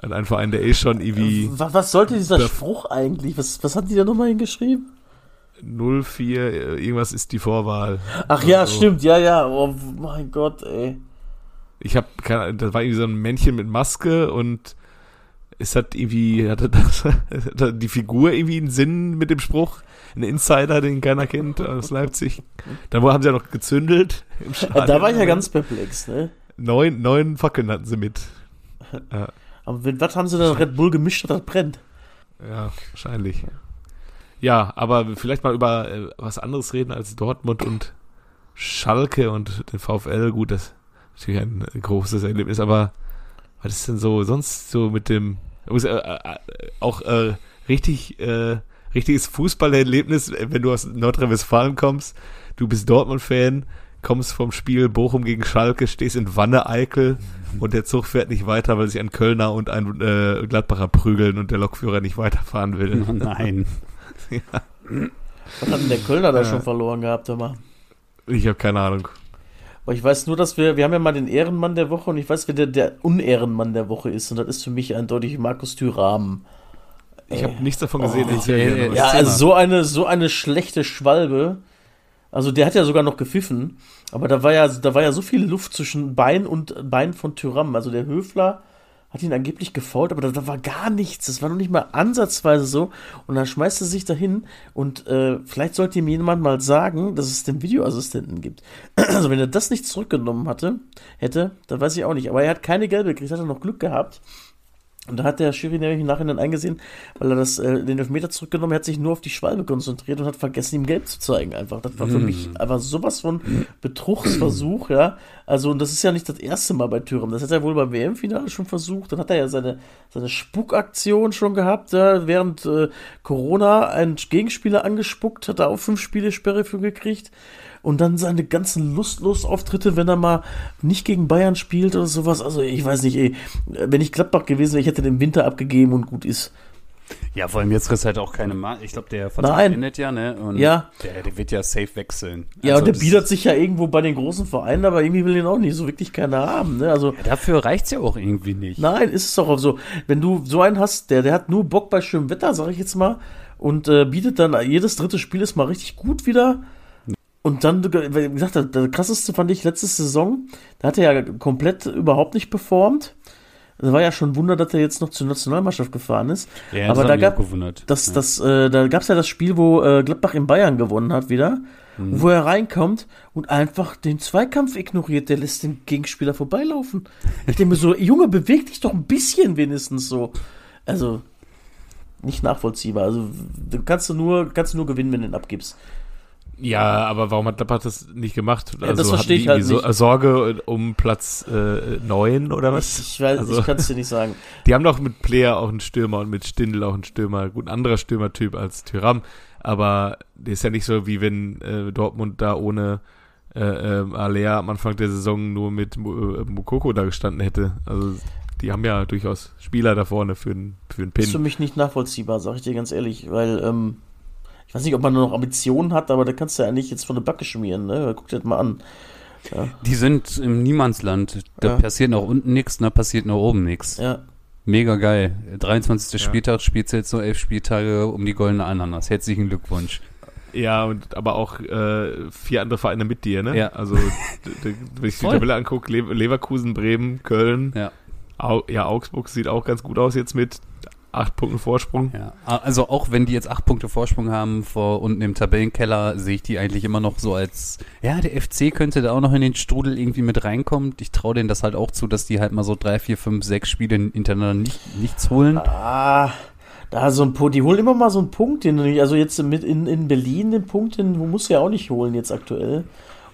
Speaker 1: Und ein Verein, der eh schon irgendwie
Speaker 3: was, was sollte dieser Spruch eigentlich? Was, was hat die da nochmal hingeschrieben?
Speaker 1: 04, äh, irgendwas ist die Vorwahl.
Speaker 3: Ach ja,
Speaker 1: So.
Speaker 3: stimmt, ja, ja. Oh mein Gott, ey.
Speaker 1: Ich habe das war irgendwie so ein Männchen mit Maske und es hat irgendwie, hatte das, [LAUGHS] hatte die Figur irgendwie einen Sinn mit dem Spruch. Ein Insider, den keiner kennt aus Leipzig. Dann haben sie ja noch gezündelt. Im Stadion.
Speaker 3: Da war ich ja ganz perplex, ne?
Speaker 1: Neun, neun Fackeln hatten sie mit. Ja, [LAUGHS]
Speaker 3: Aber mit was haben sie denn Red Bull gemischt, dass das brennt?
Speaker 1: ja, wahrscheinlich. Ja, aber vielleicht mal über äh, was anderes reden als Dortmund und Schalke und den VfL. Gut, das ist natürlich ein äh, großes Erlebnis, aber was ist denn so sonst so mit dem muss, äh, äh, auch äh, richtig äh, richtiges Fußballerlebnis, wenn du aus Nordrhein-Westfalen kommst, du bist Dortmund-Fan, kommst vom Spiel Bochum gegen Schalke, stehst in Wanne-Eickel und der Zug fährt nicht weiter, weil sich ein Kölner und ein äh, Gladbacher prügeln und der Lokführer nicht weiterfahren will.
Speaker 2: Oh nein. [LAUGHS]
Speaker 3: Was hat denn der Kölner da
Speaker 1: Ja.
Speaker 3: schon verloren gehabt, mal?
Speaker 1: Ich habe keine Ahnung.
Speaker 3: Aber ich weiß nur, dass wir, wir haben ja mal den Ehrenmann der Woche und ich weiß, wer der, der Unehrenmann der Woche ist. Und das ist für mich eindeutig Markus Thüram.
Speaker 1: Ich habe nichts davon gesehen.
Speaker 3: Oh.
Speaker 1: erzähl
Speaker 2: Ja,
Speaker 3: also so eine, so eine schlechte Schwalbe. Also der hat ja sogar noch gepfiffen, aber da war ja, da war ja so viel Luft zwischen Bein und Bein von Tyram. Also der Höfler hat ihn angeblich gefault, aber da, da war gar nichts. Das war noch nicht mal ansatzweise so. Und dann schmeißt er sich dahin und äh, vielleicht sollte ihm jemand mal sagen, dass es den Videoassistenten gibt. [CLEARS THROAT] Also wenn er das nicht zurückgenommen hatte, hätte, dann weiß ich auch nicht. Aber er hat keine gelbe gekriegt, hat er noch Glück gehabt. Und da hat der Schiri nämlich im Nachhinein eingesehen, weil er das, äh, den Elfmeter zurückgenommen hat, sich nur auf die Schwalbe konzentriert und hat vergessen, ihm gelb zu zeigen einfach. Das war für mich einfach sowas von Betrugsversuch, ja. Also, und das ist ja nicht das erste Mal bei Thüringen. Das hat er wohl beim WM-Finale schon versucht. Dann hat er ja seine, seine Spuckaktion schon gehabt, ja, während äh, Corona einen Gegenspieler angespuckt, hat er auch fünf Spiele Sperre für gekriegt. Und dann seine ganzen lustlos Auftritte, wenn er mal nicht gegen Bayern spielt oder sowas. Also ich weiß nicht, ey, wenn ich Gladbach gewesen wäre, ich hätte den Winter abgegeben und gut ist.
Speaker 2: Ja, vor allem jetzt du halt auch keine Marke. Ich glaube, der Vertrag
Speaker 3: Nein.
Speaker 2: endet ja, ne? Und
Speaker 3: Ja.
Speaker 2: Der, der wird ja safe wechseln.
Speaker 3: Ja,
Speaker 2: Also
Speaker 3: und der bietet sich ja irgendwo bei den großen Vereinen, aber irgendwie will den auch nicht so wirklich keiner haben. Ne? Also,
Speaker 2: Ja, dafür reicht's ja auch irgendwie nicht.
Speaker 3: nein, ist es doch auch so. Wenn du so einen hast, der, der hat nur Bock bei schönem Wetter, sag ich jetzt mal, und äh, bietet dann jedes dritte Spiel ist mal richtig gut wieder. Und dann, wie gesagt, das, das krasseste fand ich letzte Saison, da hat er ja komplett überhaupt nicht performt. Das war ja schon ein Wunder, dass er jetzt noch zur Nationalmannschaft gefahren ist.
Speaker 2: Ja,
Speaker 3: aber da gab. Das,
Speaker 2: Ja.
Speaker 3: das, äh, da gab es ja das Spiel, wo äh, Gladbach in Bayern gewonnen hat wieder,
Speaker 2: Mhm.
Speaker 3: wo er reinkommt und einfach den Zweikampf ignoriert. Der lässt den Gegenspieler vorbeilaufen. Ich denke mir so, Junge, beweg dich doch ein bisschen wenigstens so. Also, nicht nachvollziehbar. Also, du kannst du nur, kannst du nur gewinnen, wenn du ihn abgibst.
Speaker 1: Ja, aber warum hat Lappert das nicht gemacht? Also
Speaker 3: Ja, das verstehe
Speaker 1: die
Speaker 3: ich halt
Speaker 1: irgendwie
Speaker 3: nicht.
Speaker 1: Sorge um Platz äh, 9 oder was?
Speaker 3: Ich, ich weiß,
Speaker 1: Also-
Speaker 3: ich kann es dir nicht sagen. [LAUGHS]
Speaker 1: Die haben doch mit Player auch einen Stürmer und mit Stindl auch einen Stürmer. Gut, ein anderer Stürmertyp als Tyram. Aber der ist ja nicht so, wie wenn äh, Dortmund da ohne äh, äh, Alea am Anfang der Saison nur mit Mu- äh, Mukoko da gestanden hätte. Also die haben ja durchaus Spieler da vorne für einen für einen
Speaker 3: Ist für
Speaker 1: Pin.
Speaker 3: mich nicht nachvollziehbar, sag ich dir ganz ehrlich, weil, ähm, ich weiß nicht, ob man nur noch Ambitionen hat, aber da kannst du ja nicht jetzt von der Backe schmieren, ne? Guck dir das mal an.
Speaker 2: Die sind im Niemandsland. Da
Speaker 3: Ja.
Speaker 2: passiert nach unten nichts, da passiert nach oben nichts.
Speaker 3: Ja.
Speaker 2: Mega geil. 23.
Speaker 1: Ja.
Speaker 2: Spieltag spielt jetzt so elf Spieltage um die goldene Ananas. Herzlichen Glückwunsch.
Speaker 1: Ja, und aber auch äh, vier andere Vereine mit dir, ne?
Speaker 2: Ja.
Speaker 1: Also wenn ich die. Tabelle angucke, Le Leverkusen, Bremen, Köln,
Speaker 2: Ja.
Speaker 1: Au ja, Augsburg sieht auch ganz gut aus jetzt mit acht Punkten Vorsprung.
Speaker 2: Ja, also auch wenn die jetzt acht Punkte Vorsprung haben vor unten im Tabellenkeller, sehe ich die eigentlich immer noch so als, ja, der FC könnte da auch noch in den Strudel irgendwie mit reinkommen. Ich traue denen das halt auch zu, dass die halt mal so drei, vier, fünf, sechs Spiele hintereinander nicht, nichts holen.
Speaker 3: Ah, da so ein Punkt, die holen immer mal so einen Punkt, den also jetzt mit in, in Berlin den Punkt, den musst du ja auch nicht holen jetzt aktuell.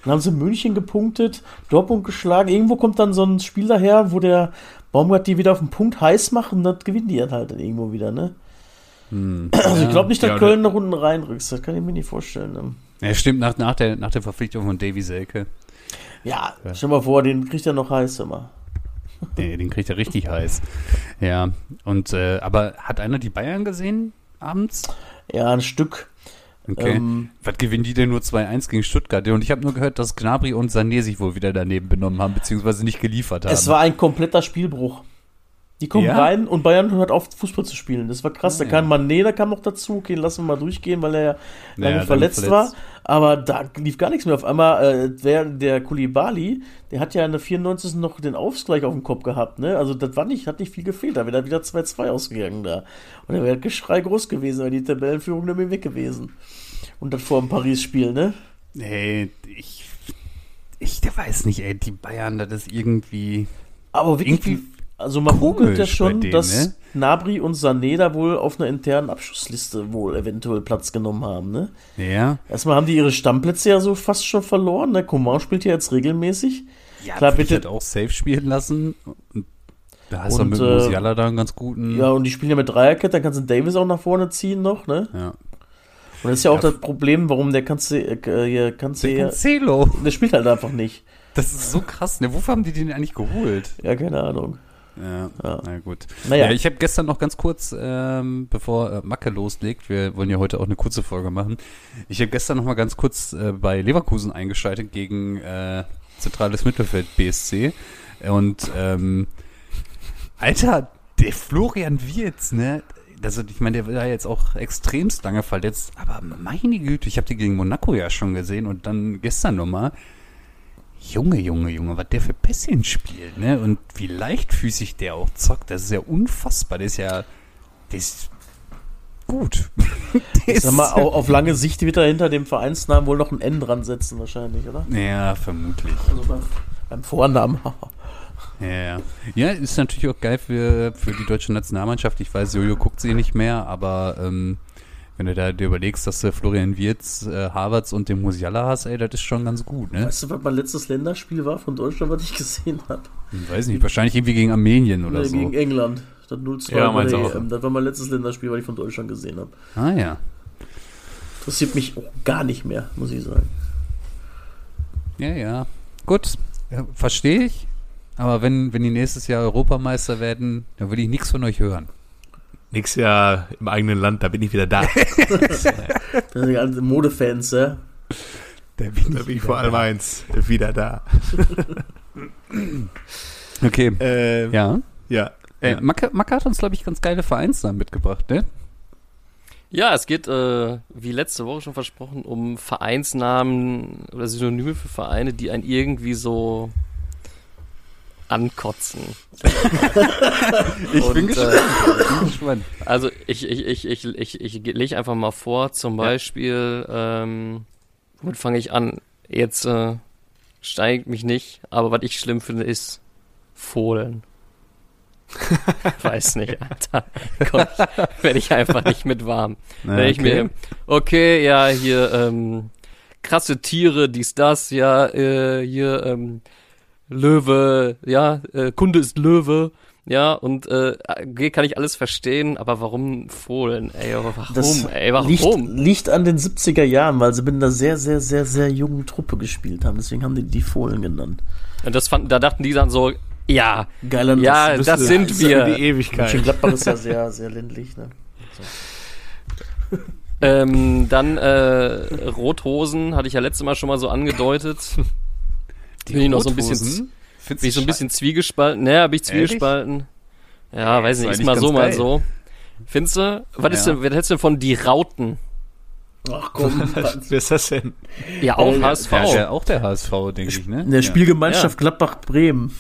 Speaker 3: Und haben sie München gepunktet, Dortmund geschlagen. Irgendwo kommt dann so ein Spiel daher, wo der Baumgart die wieder auf den Punkt heiß macht und dann gewinnen die halt dann irgendwo wieder, ne?
Speaker 2: Hm.
Speaker 3: Also ich glaube nicht, dass
Speaker 1: Ja,
Speaker 3: Köln nach unten reinrückst. Das kann ich mir nicht vorstellen. Ne?
Speaker 2: Ja, stimmt, nach, nach, der, nach der Verpflichtung von Davy Selke.
Speaker 3: Ja, stell mal vor, den kriegt er noch heiß immer. [LAUGHS]
Speaker 2: Nee, den kriegt er richtig heiß. Ja, und, äh, aber hat einer die Bayern gesehen abends?
Speaker 3: Ja, ein Stück.
Speaker 2: Okay.
Speaker 3: Ähm,
Speaker 2: Was gewinnen die denn nur 2-1 gegen Stuttgart? Und ich habe nur gehört, dass Gnabry und Sané sich wohl wieder daneben benommen haben, beziehungsweise nicht geliefert haben.
Speaker 3: Es war ein kompletter Spielbruch. Die kommen
Speaker 2: Ja?
Speaker 3: rein und Bayern hört auf, Fußball zu spielen. Das war krass.
Speaker 2: Ah,
Speaker 3: da
Speaker 2: ja.
Speaker 3: kam Mané, da kam noch dazu. Okay, lassen wir mal durchgehen, weil er ja lange verletzt,
Speaker 2: verletzt.
Speaker 3: war. Aber da lief gar nichts mehr. Auf einmal, äh, der, der Kulibali, der hat ja in der 94. noch den Ausgleich auf dem Kopf gehabt. Ne? Also das war nicht, hat nicht viel gefehlt. Da wäre wieder 2-2 ausgegangen da. Und da wäre Geschrei groß gewesen, wäre die Tabellenführung nämlich weg gewesen. Und das vor dem Paris-Spiel, ne?
Speaker 2: Nee, ich, ich der weiß nicht, ey, die Bayern, das ist irgendwie.
Speaker 3: Aber wirklich,
Speaker 2: Irgendwie
Speaker 3: also man munkelt ja schon,
Speaker 2: denen,
Speaker 3: dass
Speaker 2: ne?
Speaker 3: Nabri und Sané da wohl auf einer internen Abschussliste wohl eventuell Platz genommen haben, ne?
Speaker 2: Ja.
Speaker 3: Erstmal haben die ihre Stammplätze ja so fast schon verloren, ne? Coman spielt ja jetzt regelmäßig.
Speaker 2: Ja,
Speaker 3: Klar, bitte-
Speaker 2: halt auch safe spielen lassen. Da hast du mit
Speaker 3: äh,
Speaker 2: Musiala da einen ganz guten.
Speaker 3: Ja, und die spielen ja mit Dreierkette, dann kannst du Davis auch nach vorne ziehen noch, ne?
Speaker 2: ja.
Speaker 3: Und das ist ja auch
Speaker 2: Ja,
Speaker 3: das Problem, warum der Kanze, äh, Kanze,
Speaker 2: Der Cancelo.
Speaker 3: der spielt halt einfach nicht.
Speaker 2: Das ist so krass, ne? Wofür haben die den eigentlich geholt?
Speaker 3: Ja, keine Ahnung.
Speaker 2: Ja,
Speaker 3: Ja.
Speaker 2: na gut.
Speaker 3: Naja.
Speaker 2: Ja, ich habe gestern noch ganz kurz, ähm, bevor äh, Macke loslegt, wir wollen ja heute auch eine kurze Folge machen. Ich habe gestern noch mal ganz kurz äh, bei Leverkusen eingeschaltet gegen äh, zentrales Mittelfeld BSC und ähm, Alter, der Florian Wirtz, ne? Also ich meine, der war jetzt auch extremst lange verletzt, aber meine Güte, ich habe die gegen Monaco ja schon gesehen und dann gestern nochmal. Junge, Junge, Junge, was der für Pässchen spielt, ne? Und wie leichtfüßig der auch zockt, das ist ja unfassbar. Der ist ja, der ist gut. [LAUGHS]
Speaker 3: Ich sag mal, au- auf lange Sicht wird er hinter dem Vereinsnamen wohl noch ein N dran setzen, wahrscheinlich, oder?
Speaker 2: ja, vermutlich.
Speaker 3: Also beim, beim Vornamen.
Speaker 2: Ja, ja. ja, ist natürlich auch geil für, für die deutsche Nationalmannschaft. Ich weiß, Jojo guckt sie nicht mehr, aber ähm, wenn du da dir überlegst, dass du Florian Wirtz, äh, Havertz und den Musiala hast, ey, das ist schon ganz gut, ne?
Speaker 3: Weißt du, was mein letztes Länderspiel war von Deutschland, was ich gesehen habe?
Speaker 2: Ich weiß nicht, wahrscheinlich irgendwie gegen Armenien oder
Speaker 3: Nee,
Speaker 2: so.
Speaker 3: Gegen England. Das 0-2
Speaker 1: Ja,
Speaker 3: bei der. EM. Das war mein letztes Länderspiel, was ich von Deutschland gesehen habe.
Speaker 2: Ah ja.
Speaker 3: Interessiert mich auch gar nicht mehr, muss ich sagen.
Speaker 2: Ja, ja. Gut, ja, verstehe ich. Aber wenn, wenn die nächstes Jahr Europameister werden, dann will ich nichts von euch hören.
Speaker 1: Nächstes Jahr im eigenen Land, da bin ich wieder da. [LAUGHS]
Speaker 3: Das sind die ganzen Modefans, ja.
Speaker 2: Da bin
Speaker 1: Da bin ich vor allem eins, wieder da. [LAUGHS]
Speaker 2: Okay.
Speaker 1: Ähm,
Speaker 2: Ja.
Speaker 1: ja.
Speaker 2: Äh,
Speaker 1: ja.
Speaker 2: Macke, Macke hat uns, glaube ich, ganz geile Vereinsnamen mitgebracht, ne?
Speaker 4: Ja, es geht, äh, wie letzte Woche schon versprochen, um Vereinsnamen oder Synonyme für Vereine, die einen irgendwie so ankotzen. [LAUGHS]
Speaker 2: Ich
Speaker 4: Und,
Speaker 2: bin
Speaker 4: äh,
Speaker 2: gespannt. bin gespannt.
Speaker 4: Also ich, ich, ich, ich, ich, ich, ich lege einfach mal vor, zum
Speaker 2: Ja.
Speaker 4: Beispiel, ähm, womit fange ich an? Jetzt äh, steigt mich nicht, aber was ich schlimm finde, ist Fohlen. [LAUGHS] Weiß nicht, Alter. Komm, werde ich einfach nicht mit warm.
Speaker 2: Na,
Speaker 4: Wenn ich mir, okay, ja, hier, ähm, krasse Tiere, dies, das, ja, äh, hier, ähm, Löwe, ja, äh, Kunde ist Löwe, ja, und äh, okay, kann ich alles verstehen, aber warum Fohlen, ey, aber warum,
Speaker 3: Das
Speaker 4: ey, warum?
Speaker 3: liegt, liegt an den 70er Jahren, weil sie mit einer sehr, sehr, sehr, sehr jungen Truppe gespielt haben. Deswegen haben die die Fohlen genannt.
Speaker 4: Und das fanden, da dachten die dann so, ja,
Speaker 3: Geiler
Speaker 4: Ja, das sind
Speaker 1: Ist ja
Speaker 4: wir.
Speaker 1: Die Ewigkeit.
Speaker 3: Gladbach ist ja sehr, [LAUGHS] sehr ländlich, ne?
Speaker 4: ähm, dann äh, Rothosen, hatte ich ja letztes Mal schon mal so angedeutet. [LAUGHS]
Speaker 2: Die
Speaker 4: bin ich noch so ein bisschen, bin ich so ein bisschen zwiegespalten. Naja, bin ich
Speaker 2: Ehrlich?
Speaker 4: zwiegespalten. Ja, weiß
Speaker 2: ist
Speaker 4: nicht, ist mal so,
Speaker 2: ganz
Speaker 4: mal
Speaker 2: geil.
Speaker 4: so. Findest du? Was ist
Speaker 2: Ja.
Speaker 4: denn, was hältst du denn von die Rauten?
Speaker 3: Ach komm, [LAUGHS]
Speaker 1: Wer ist das denn?
Speaker 4: Ja, auch
Speaker 3: Äh,
Speaker 4: HSV.
Speaker 2: Ja, der, auch der HSV, denke ich, ne?
Speaker 3: in der
Speaker 2: Ja.
Speaker 3: Spielgemeinschaft Gladbach-Bremen.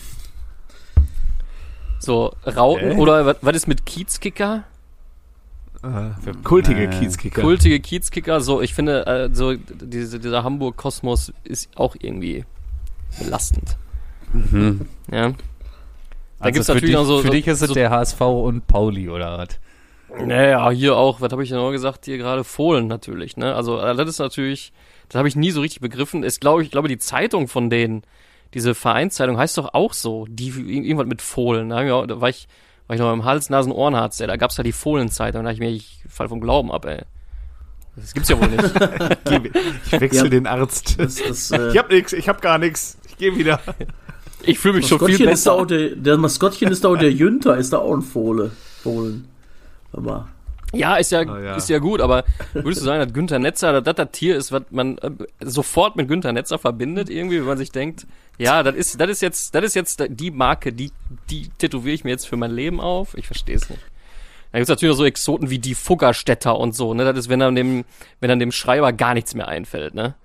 Speaker 4: So, Rauten
Speaker 2: Hä?
Speaker 4: oder was, was ist mit Kiezkicker?
Speaker 1: Äh, kultige
Speaker 2: Äh,
Speaker 1: Kiezkicker.
Speaker 4: Kultige Kiezkicker, so, ich finde, äh, so, diese, dieser Hamburg-Kosmos ist auch irgendwie belastend.
Speaker 2: Mhm.
Speaker 4: Ja. Da
Speaker 2: Also
Speaker 4: gibt's
Speaker 2: für
Speaker 4: natürlich
Speaker 2: dich,
Speaker 4: noch so,
Speaker 2: Für
Speaker 4: so,
Speaker 2: dich ist es
Speaker 4: so
Speaker 2: der HSV und Pauli, oder was?
Speaker 4: Naja, hier auch, was habe ich denn noch gesagt? Hier gerade Fohlen natürlich, ne? Also äh, das ist natürlich, das habe ich nie so richtig begriffen. Ist glaube ich, glaube die Zeitung von denen, diese Vereinszeitung heißt doch auch so, die irgendwas mit Fohlen. Da, auch- da war ich, war ich noch im Hals, Nasen, Ohrenarzt, ey, da gab's ja die Fohlenzeitung, da dachte ich mir, ich fall vom Glauben ab, ey. Das gibt's ja wohl nicht. [LAUGHS]
Speaker 1: Ich wechsle
Speaker 3: Ja.
Speaker 1: den Arzt.
Speaker 3: Das, das, äh,
Speaker 1: Ich hab nix, ich hab gar nix. Ich gehe wieder.
Speaker 4: Ich fühle mich schon viel
Speaker 3: Maskottchen ist da
Speaker 4: besser.
Speaker 3: auch der, der Maskottchen ist da auch der Jünter, ist da auch ein Fohle. Fohlen. Aber
Speaker 4: Ja, ist ja,
Speaker 1: Ah, ja.
Speaker 4: ist ja gut, aber würdest du sagen, dass Günther Netzer, dass das das Tier ist, was man äh, sofort mit Günther Netzer verbindet, irgendwie, wenn man sich denkt, ja, das ist, das ist jetzt, das ist jetzt die Marke, die, die tätowiere ich mir jetzt für mein Leben auf? Ich verstehe es nicht. Da gibt's natürlich noch so Exoten wie die Fuggerstädter und so, ne? Das ist, wenn dann dem, wenn dann dem Schreiber gar nichts mehr einfällt, ne?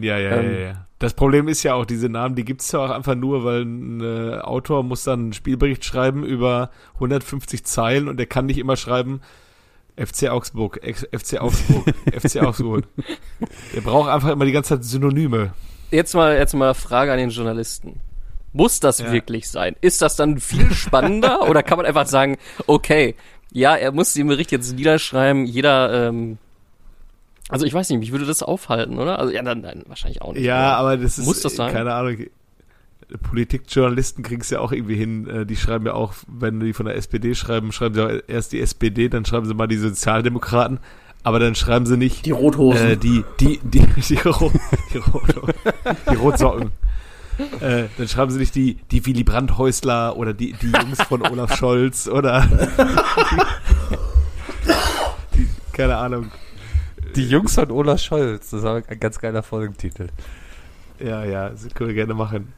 Speaker 1: Ja, ja,
Speaker 4: Ähm.
Speaker 1: ja, ja. Das Problem ist ja auch, diese Namen, die gibt's ja auch einfach nur, weil ein äh, Autor muss dann einen Spielbericht schreiben über 150 Zeilen und der kann nicht immer schreiben FC Augsburg, FC Augsburg, [LAUGHS] FC Augsburg. Der braucht einfach immer die ganze Zeit Synonyme.
Speaker 4: Jetzt mal, jetzt mal Frage an den Journalisten. Muss das
Speaker 1: Ja.
Speaker 4: wirklich sein? Ist das dann viel spannender [LAUGHS] oder kann man einfach sagen, okay, ja, er muss den Bericht jetzt niederschreiben, jeder, ähm, also ich weiß nicht, mich würde das aufhalten, oder? Also ja, dann, nein, wahrscheinlich auch nicht.
Speaker 1: Ja,
Speaker 4: oder?
Speaker 1: aber das ist,
Speaker 4: Muss das sein?
Speaker 1: keine Ahnung, Politikjournalisten kriegen es ja auch irgendwie hin, äh, die schreiben ja auch, wenn die von der SPD schreiben, schreiben sie auch erst die SPD, dann schreiben sie mal die Sozialdemokraten, aber dann schreiben sie nicht
Speaker 3: die Rothosen.
Speaker 1: äh, die, die, die, [LAUGHS] die, Ro die, Rot die Rotsocken. Äh, dann schreiben sie nicht die, die Willy Brandt-Häusler oder die, die Jungs von Olaf Scholz oder [LAUGHS] die, keine Ahnung.
Speaker 2: Die Jungs von Olaf Scholz, das war ein ganz geiler Folgentitel.
Speaker 1: Ja, ja, das können wir gerne machen.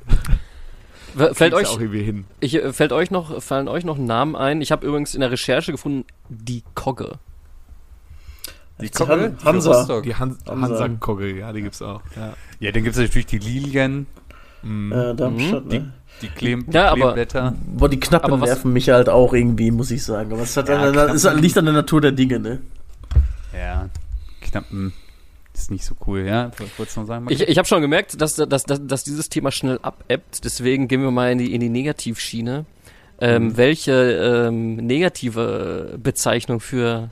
Speaker 4: Fällt euch,
Speaker 1: auch irgendwie hin.
Speaker 4: ich, äh, fällt euch noch, fallen euch noch Namen ein? Ich habe übrigens in der Recherche gefunden, die Kogge.
Speaker 2: Die
Speaker 3: FC Han- Hansa.
Speaker 1: Die Han
Speaker 3: Hansa.
Speaker 1: Hansa-Kogge, ja, die gibt's auch. Ja.
Speaker 2: Ja, dann gibt's natürlich die Lilien,
Speaker 1: Mhm.
Speaker 3: äh, Darmstadt,
Speaker 2: die,
Speaker 3: ne?
Speaker 2: die Kleem
Speaker 4: Ja, aber-
Speaker 2: Kleeblätter.
Speaker 3: Boah, die Knappen
Speaker 4: Aber was-
Speaker 3: nerven mich halt auch irgendwie, muss ich sagen. Aber es hat
Speaker 2: Ja,
Speaker 3: an
Speaker 2: Knappen.
Speaker 3: liegt an der Natur der Dinge, ne?
Speaker 2: Ja, Knappen ist nicht so cool, ja? Wolltest du noch sagen? Max?
Speaker 4: Ich, ich habe schon gemerkt, dass, dass, dass, dass dieses Thema schnell abebbt. Deswegen gehen wir mal in die, in die Negativschiene. Ähm,
Speaker 2: Mhm.
Speaker 4: Welche ähm, negative Bezeichnung für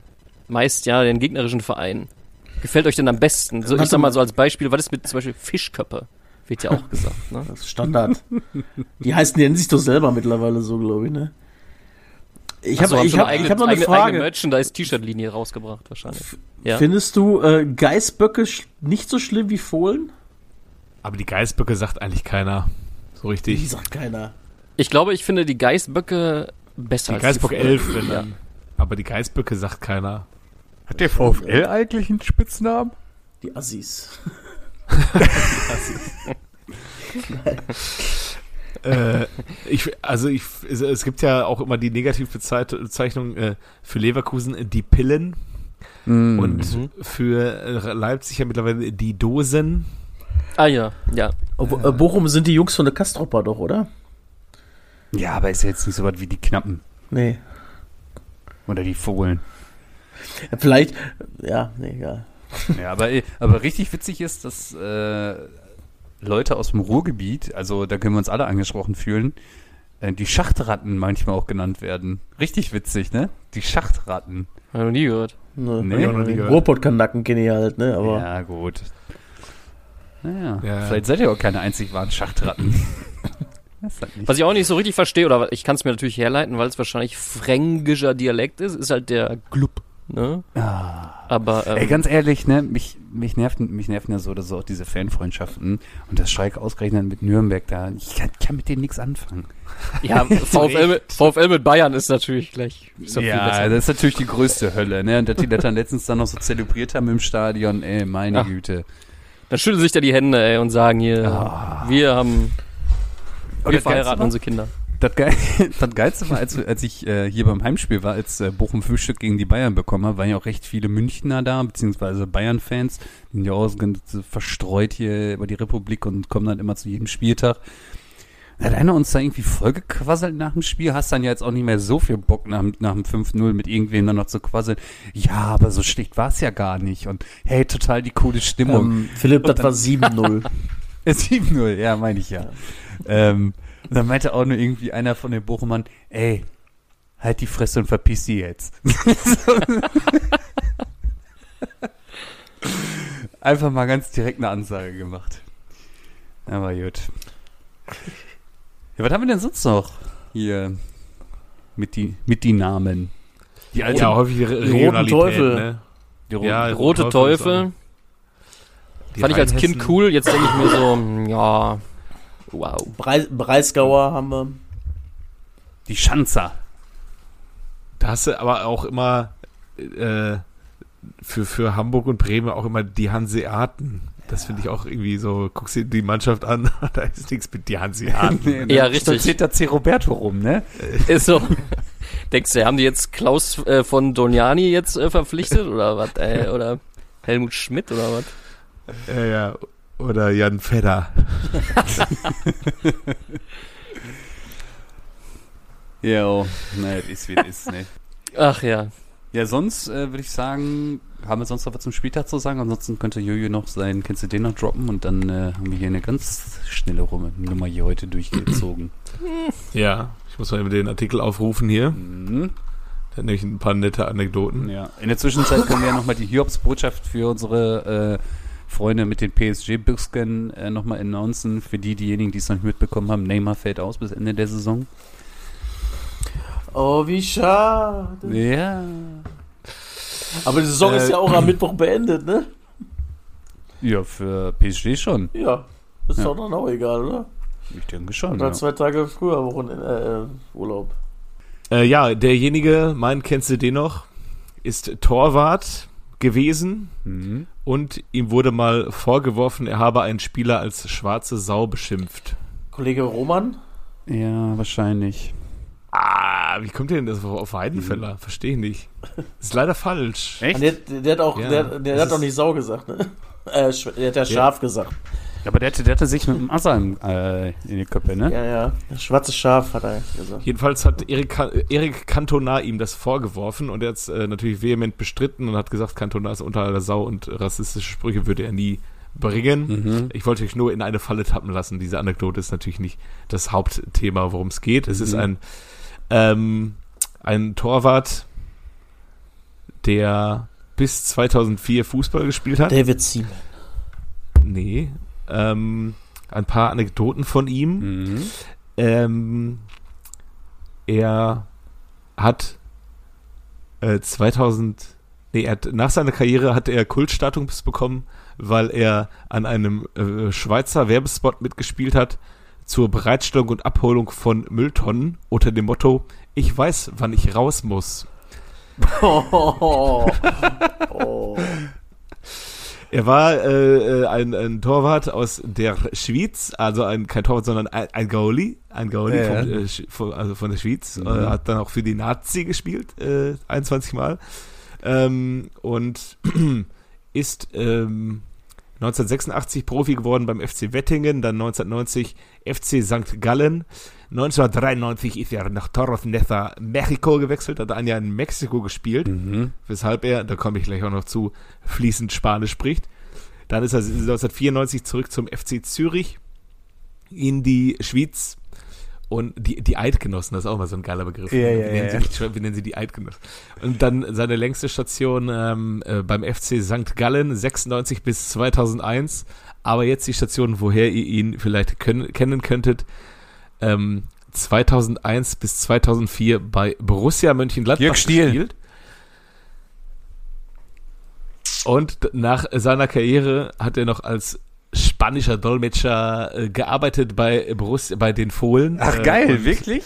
Speaker 4: meist ja den gegnerischen Verein gefällt euch denn am besten? So, ich sag mal
Speaker 3: mal.
Speaker 4: so als Beispiel, was ist mit zum Beispiel Fischköppe? Wird ja auch [LAUGHS] gesagt. Ne?
Speaker 3: Das ist Standard. die heißen, die nennen sich doch selber mittlerweile so, glaube ich, ne? Ich habe
Speaker 4: haben
Speaker 3: ich
Speaker 4: schon
Speaker 3: hab,
Speaker 4: eine eigene,
Speaker 3: ich hab noch eine
Speaker 4: eigene, eigene
Speaker 3: Frage.
Speaker 4: Merchandise-T-Shirt-Linie rausgebracht wahrscheinlich. Ja.
Speaker 3: Findest du äh, Geißböcke nicht so schlimm wie Fohlen?
Speaker 1: Aber die Geißböcke sagt eigentlich keiner. So
Speaker 3: Die
Speaker 1: richtig.
Speaker 3: sagt keiner.
Speaker 4: Ich glaube, ich finde die Geißböcke besser
Speaker 1: Die
Speaker 4: als
Speaker 1: Geißbock
Speaker 4: die
Speaker 1: 11, wenn
Speaker 4: Ja.
Speaker 1: dann. Aber die Geißböcke sagt keiner.
Speaker 2: Hat der VfL eigentlich einen Spitznamen?
Speaker 3: Die Assis. [LAUGHS] [LAUGHS] [LAUGHS]
Speaker 1: Äh, ich, also ich, es, gibt ja auch immer die Negativbezeichnung äh, für Leverkusen die Pillen
Speaker 2: Mhm.
Speaker 1: und für äh, Leipzig ja mittlerweile die Dosen.
Speaker 4: Ah ja, ja.
Speaker 3: Äh, Bochum sind die Jungs von der Kastropper doch, oder?
Speaker 2: ja, aber ist ja jetzt nicht so was wie die Knappen
Speaker 3: Nee.
Speaker 2: oder die Fohlen.
Speaker 3: Vielleicht, ja, nee, egal.
Speaker 2: Ja, aber, aber richtig witzig ist, dass äh, Leute aus dem Ruhrgebiet, also da können wir uns alle angesprochen fühlen, äh, die Schachtratten manchmal auch genannt werden. Richtig witzig, ne? Die Schachtratten.
Speaker 4: Hab ich noch nie gehört.
Speaker 3: Ne,
Speaker 2: Nee,
Speaker 1: hab ich noch nie gehört.
Speaker 3: Ruhrpott-Kanacken kenne ich halt, ne? Aber
Speaker 2: ja, gut. Naja,
Speaker 1: Ja.
Speaker 2: vielleicht seid ihr auch keine einzig wahren Schachtratten. [LAUGHS] halt.
Speaker 4: Was ich auch nicht so richtig verstehe, oder ich kann es mir natürlich herleiten, weil es wahrscheinlich fränkischer Dialekt ist, ist halt der Glub. Ne?
Speaker 2: Ah.
Speaker 4: Aber ähm,
Speaker 2: Ey, ganz ehrlich, ne, mich, mich, nerven, mich nerven ja so oder so auch diese Fanfreundschaften und das Schalke ausgerechnet mit Nürnberg da. Ich kann, kann mit denen nichts anfangen.
Speaker 4: ja, [LAUGHS] VfL, mit, VfL mit Bayern ist natürlich gleich ist
Speaker 2: ja, das ist natürlich die größte Hölle, ne? Und dass die das dann letztens dann noch so zelebriert haben im Stadion, ey, meine
Speaker 4: Ach.
Speaker 2: Güte.
Speaker 4: Dann schütteln sich da die Hände ey, und sagen hier,
Speaker 2: Ah.
Speaker 4: wir haben, wir verheiraten unsere Kinder.
Speaker 2: Das, Geil, [LAUGHS] das Geilste war, als, als ich äh, hier beim Heimspiel war, als äh, Bochum fünf Stück gegen die Bayern bekommen hat, waren ja auch recht viele Münchner da, beziehungsweise Bayern-Fans, die sind ja auch verstreut hier über die Republik und kommen dann immer zu jedem Spieltag. Da hat einer uns da irgendwie vollgequasselt nach dem Spiel, hast dann ja jetzt auch nicht mehr so viel Bock nach, dem- nach dem 5-0 mit irgendwem dann noch zu quasseln. Ja, aber so schlecht war es ja gar nicht. Und hey, total die coole Stimmung.
Speaker 3: ähm, Philipp, das war 7-0.
Speaker 2: Äh, 7-0, ja, meine ich ja. Ähm, und dann meinte auch nur irgendwie einer von den Bochumern, ey, halt die Fresse und verpiss die jetzt. [LAUGHS] Einfach mal ganz direkt eine Ansage gemacht. Aber gut. Ja, was haben wir denn sonst noch hier mit die, mit die Namen? Die alte,
Speaker 1: Ja, häufig Re
Speaker 3: roten Teufel.
Speaker 1: Ne?
Speaker 2: die roten-
Speaker 1: Ja,
Speaker 4: Rote Teufel,
Speaker 1: Die
Speaker 4: fand ich als Kind cool, jetzt denke ich mir so, hm, ja, wow.
Speaker 3: Brei Breisgauer haben wir.
Speaker 2: die Schanzer.
Speaker 1: Da hast du aber auch immer äh, für, für Hamburg und Bremen auch immer die Hanseaten. Das finde ich auch irgendwie so, guckst dir die Mannschaft an, [LAUGHS] da ist nichts mit die Hanseaten. [LAUGHS]
Speaker 2: Nee, ne?
Speaker 4: Ja, richtig.
Speaker 2: Stolziert da C. Roberto rum, ne?
Speaker 4: Ist so. [LAUGHS] Denkst du, haben die jetzt Klaus äh, von Doniani jetzt äh, verpflichtet oder was? Äh, oder Helmut Schmidt oder was?
Speaker 1: ja, ja. Oder Jan Fedder. [LAUGHS]
Speaker 2: Ja, oh. naja, das ist wie das ist, ne?
Speaker 4: Ach ja.
Speaker 2: Ja, sonst äh, würde ich sagen, haben wir sonst noch was zum Spieltag zu sagen? Ansonsten könnte Jojo noch sein, kennst du den noch droppen? Und dann äh, haben wir hier eine ganz schnelle Rum Nummer hier heute durchgezogen. [CLEARS THROAT]
Speaker 1: Ja, ich muss mal eben den Artikel aufrufen hier.
Speaker 2: mhm.
Speaker 1: Da hat nämlich ein paar nette Anekdoten.
Speaker 2: Ja. In der Zwischenzeit können wir ja nochmal die Hiobsbotschaft für unsere äh, Freunde mit den PSG-Büchsen äh, nochmal announcen. Für die, diejenigen, die es noch nicht mitbekommen haben, Neymar fällt aus bis Ende der Saison.
Speaker 3: Oh, wie schade.
Speaker 2: Ja.
Speaker 3: Aber die Saison
Speaker 1: Äh,
Speaker 3: ist ja auch am Mittwoch beendet, ne?
Speaker 2: Ja, für PSG schon.
Speaker 3: Ja. Ist
Speaker 2: Ja.
Speaker 3: doch dann auch egal, oder?
Speaker 2: Ich denke schon.
Speaker 3: Oder
Speaker 2: Ja.
Speaker 3: zwei Tage früher Wochenende, äh, Urlaub.
Speaker 1: Äh, ja, derjenige, mein kennst du den noch, ist Torwart gewesen
Speaker 2: Mhm.
Speaker 1: und ihm wurde mal vorgeworfen, er habe einen Spieler als schwarze Sau beschimpft.
Speaker 3: Kollege Roman?
Speaker 2: Ja, wahrscheinlich.
Speaker 1: Ah, wie kommt ihr denn das auf Weidenfeller? Verstehe ich nicht. Das ist leider falsch.
Speaker 2: Echt?
Speaker 3: Ah, Der, der hat auch,
Speaker 1: Ja,
Speaker 3: der, der hat nicht Sau gesagt, ne? Äh, der hat ja Schaf gesagt.
Speaker 2: Aber der hatte, der hatte sich mit dem Assa im, äh, in die Köppe, ne?
Speaker 3: Ja, ja. Das schwarze Schaf hat er gesagt.
Speaker 1: Jedenfalls hat Erik, Erik Cantona ihm das vorgeworfen und er hat es äh, natürlich vehement bestritten und hat gesagt, Cantona ist unter aller Sau und rassistische Sprüche würde er nie bringen.
Speaker 2: Mhm.
Speaker 1: Ich wollte euch nur in eine Falle tappen lassen. Diese Anekdote ist natürlich nicht das Hauptthema, worum es geht. Es ist
Speaker 2: Mhm.
Speaker 1: ein, ähm, ein Torwart, der bis 2004 Fußball gespielt hat.
Speaker 3: David Seaman.
Speaker 1: nee. Ähm, ein paar Anekdoten von ihm.
Speaker 2: Mhm.
Speaker 1: Ähm, er hat äh, 2000, nee, er hat, nach seiner Karriere hat er Kultstatus bekommen, weil er an einem äh, Schweizer Werbespot mitgespielt hat zur Bereitstellung und Abholung von Mülltonnen unter dem Motto Ich weiß, wann ich raus muss. [LAUGHS] [LAUGHS]
Speaker 3: Oh, oh.
Speaker 1: Er war äh, äh, ein, ein Torwart aus der Schweiz, also ein, kein Torwart, sondern ein, ein Goalie, ein Goalie
Speaker 2: Ja,
Speaker 1: vom,
Speaker 2: ja.
Speaker 1: äh, von, also von der Schweiz.
Speaker 2: Mhm.
Speaker 1: Äh, hat dann auch für die Nazi gespielt, äh, 21 Mal. Ähm, und [CLEARS THROAT] ist ähm, 1986 Profi geworden beim FC Wettingen, dann 1990 FC St. Gallen. 1993 ist er nach Toros Neza, Mexiko gewechselt, hat ein Jahr in Mexiko gespielt
Speaker 2: Mhm.
Speaker 1: weshalb er, da komme ich gleich auch noch zu, fließend Spanisch spricht. Dann ist er 1994 zurück zum FC Zürich in die Schweiz und die, die Eidgenossen, das ist auch mal so ein geiler Begriff.
Speaker 2: Ja, ja,
Speaker 1: wie,
Speaker 2: ja,
Speaker 1: nennen
Speaker 2: ja.
Speaker 1: Sie wie nennen Sie die Eidgenossen? Und dann seine längste Station ähm, äh, beim FC St. Gallen, 96 bis 2001. Aber jetzt die Station, woher ihr ihn vielleicht können, kennen könntet, ähm, 2001 bis 2004 bei Borussia Mönchengladbach
Speaker 2: Jörg Stiel.
Speaker 1: gespielt. Und nach seiner Karriere hat er noch als spanischer Dolmetscher äh, gearbeitet bei Borussia, bei den Fohlen.
Speaker 2: Ach
Speaker 1: äh,
Speaker 2: geil,
Speaker 1: und,
Speaker 2: wirklich?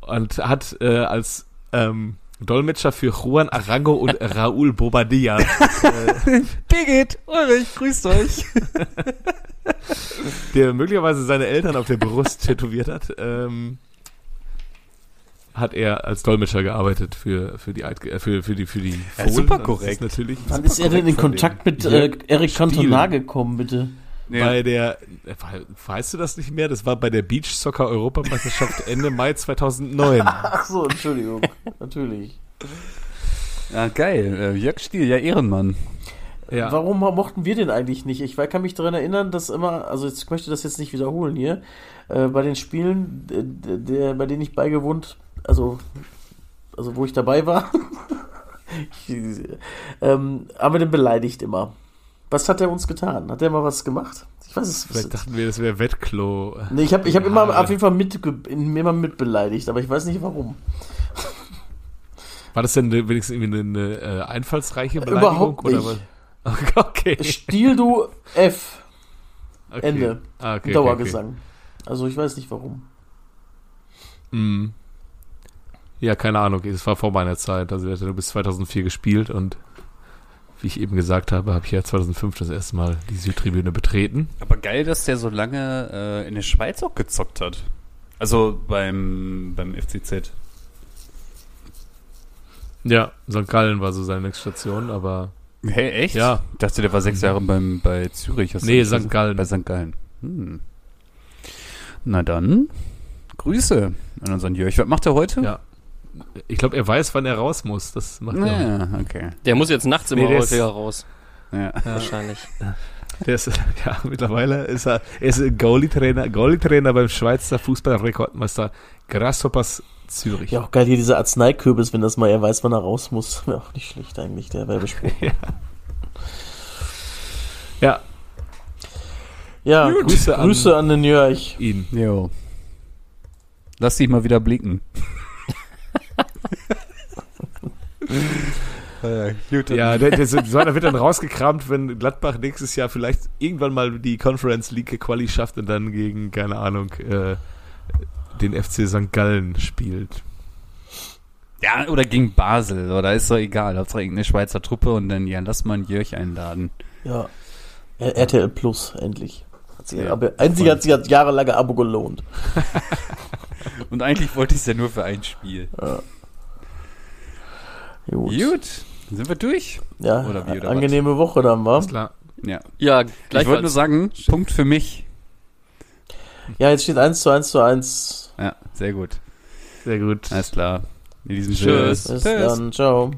Speaker 1: Und hat äh, als ähm, Dolmetscher für Juan Arango und [LAUGHS] Raúl Bobadilla [LAUGHS]
Speaker 2: Birgit, Ulrich, grüßt euch. [LAUGHS]
Speaker 1: der möglicherweise seine Eltern auf der Brust tätowiert hat, ähm, hat er als Dolmetscher gearbeitet für, für die Eid, äh, für, für die für die
Speaker 2: Ja, super
Speaker 1: das
Speaker 2: korrekt.
Speaker 1: Ist natürlich
Speaker 3: Wann
Speaker 1: super
Speaker 3: ist er denn in Kontakt mit äh,
Speaker 1: Stiel.
Speaker 3: Cantona gekommen, bitte?
Speaker 1: Bei der, weißt du das nicht mehr? Das war bei der Beach Soccer Europameisterschaft [LAUGHS] Ende Mai 2009.
Speaker 3: Ach so, Entschuldigung. Natürlich.
Speaker 2: Ja, geil. Äh, Jörg Stiel, ja, Ehrenmann.
Speaker 1: Ja.
Speaker 3: Warum mochten wir den eigentlich nicht? Ich kann mich daran erinnern, dass immer, also jetzt, ich möchte das jetzt nicht wiederholen hier, äh, bei den Spielen, der, der, bei denen ich beigewohnt, also, also wo ich dabei war, [LAUGHS] ich, ähm, haben wir den beleidigt immer. Was hat er uns getan? Hat er mal was gemacht? Ich weiß es
Speaker 1: Vielleicht dachten wir, das wäre Wettklo.
Speaker 3: Nee, ich habe ich hab immer auf jeden Fall mit, immer mit beleidigt, aber ich weiß nicht warum.
Speaker 1: War das denn wenigstens irgendwie eine, eine äh, einfallsreiche Beleidigung?
Speaker 3: Überhaupt
Speaker 1: Oder
Speaker 3: nicht.
Speaker 1: was? [LAUGHS] Okay.
Speaker 3: Stil du F,
Speaker 1: okay.
Speaker 3: Ende.
Speaker 1: Ah, okay, okay,
Speaker 3: Dauergesang. Also ich weiß nicht warum.
Speaker 1: Okay. Mm. Ja, keine Ahnung. Das war vor meiner Zeit. Also, nur bis 2004 gespielt und wie ich eben gesagt habe, habe ich ja 2005 das erste Mal die Südtribüne betreten.
Speaker 2: Aber geil, dass der so lange äh, in der Schweiz auch gezockt hat. Also beim, beim FCZ.
Speaker 1: Ja, St. Gallen war so seine nächste Station, aber
Speaker 2: Hey, echt?
Speaker 1: Ja.
Speaker 2: Ich dachte, der war sechs Jahre beim, bei Zürich. Hast
Speaker 1: Nee, St. Gallen.
Speaker 2: Bei St. Gallen. Hm. Na dann, Grüße an unseren Jörg. Was macht er heute?
Speaker 1: ja. Ich glaube, er weiß, wann er raus muss. Das macht er.
Speaker 2: Ja, okay.
Speaker 4: Der muss jetzt nachts immer
Speaker 1: Nee,
Speaker 4: häufiger raus.
Speaker 2: Ja. [LAUGHS]
Speaker 4: Wahrscheinlich.
Speaker 1: Der ist, ja, mittlerweile ist er, er ist Goalie-Trainer, Goalie-Trainer beim Schweizer Fußballrekordmeister Grasshoppers Zürich.
Speaker 3: Ja, auch geil hier dieser Arzneikürbis, wenn das mal er weiß, wann er raus muss. [LAUGHS] Ja, auch nicht schlecht eigentlich, der Werbespruch. [LAUGHS]
Speaker 1: Ja,
Speaker 3: Ja,
Speaker 1: Gut.
Speaker 3: Grüße,
Speaker 1: Grüße an-
Speaker 3: Grüße an den Jörg.
Speaker 1: ihn.
Speaker 2: Jo. Lass dich mal wieder blicken. Gut.
Speaker 1: Ja, der, der, so einer wird dann rausgekramt, wenn Gladbach nächstes Jahr vielleicht irgendwann mal die Conference League Quali schafft und dann gegen, keine Ahnung, äh, den FC St. Gallen spielt.
Speaker 2: ja, oder gegen Basel, oder ist doch egal. Hauptsache irgendeine Schweizer Truppe und dann, ja, lass mal einen Jörg einladen.
Speaker 3: Ja. RTL Plus, endlich. Hat sich,
Speaker 2: Ja,
Speaker 3: aber einzig hat sich das jahrelange Abo gelohnt. [LAUGHS]
Speaker 2: Und eigentlich wollte ich es ja nur für ein Spiel.
Speaker 3: Gut.
Speaker 2: Gut, sind wir durch?
Speaker 3: Ja,
Speaker 2: Oder wie, oder
Speaker 3: angenehme Woche dann, wa?
Speaker 1: Ist klar.
Speaker 2: Ja.
Speaker 4: Ja,
Speaker 2: Ich wollte nur sagen, Punkt für mich.
Speaker 3: Ja, jetzt steht 1 zu 1 zu 1.
Speaker 2: Ja, sehr gut.
Speaker 1: Sehr gut.
Speaker 2: Alles klar. In diesem Sinne.
Speaker 4: Tschüss.
Speaker 3: Bis dann, ciao.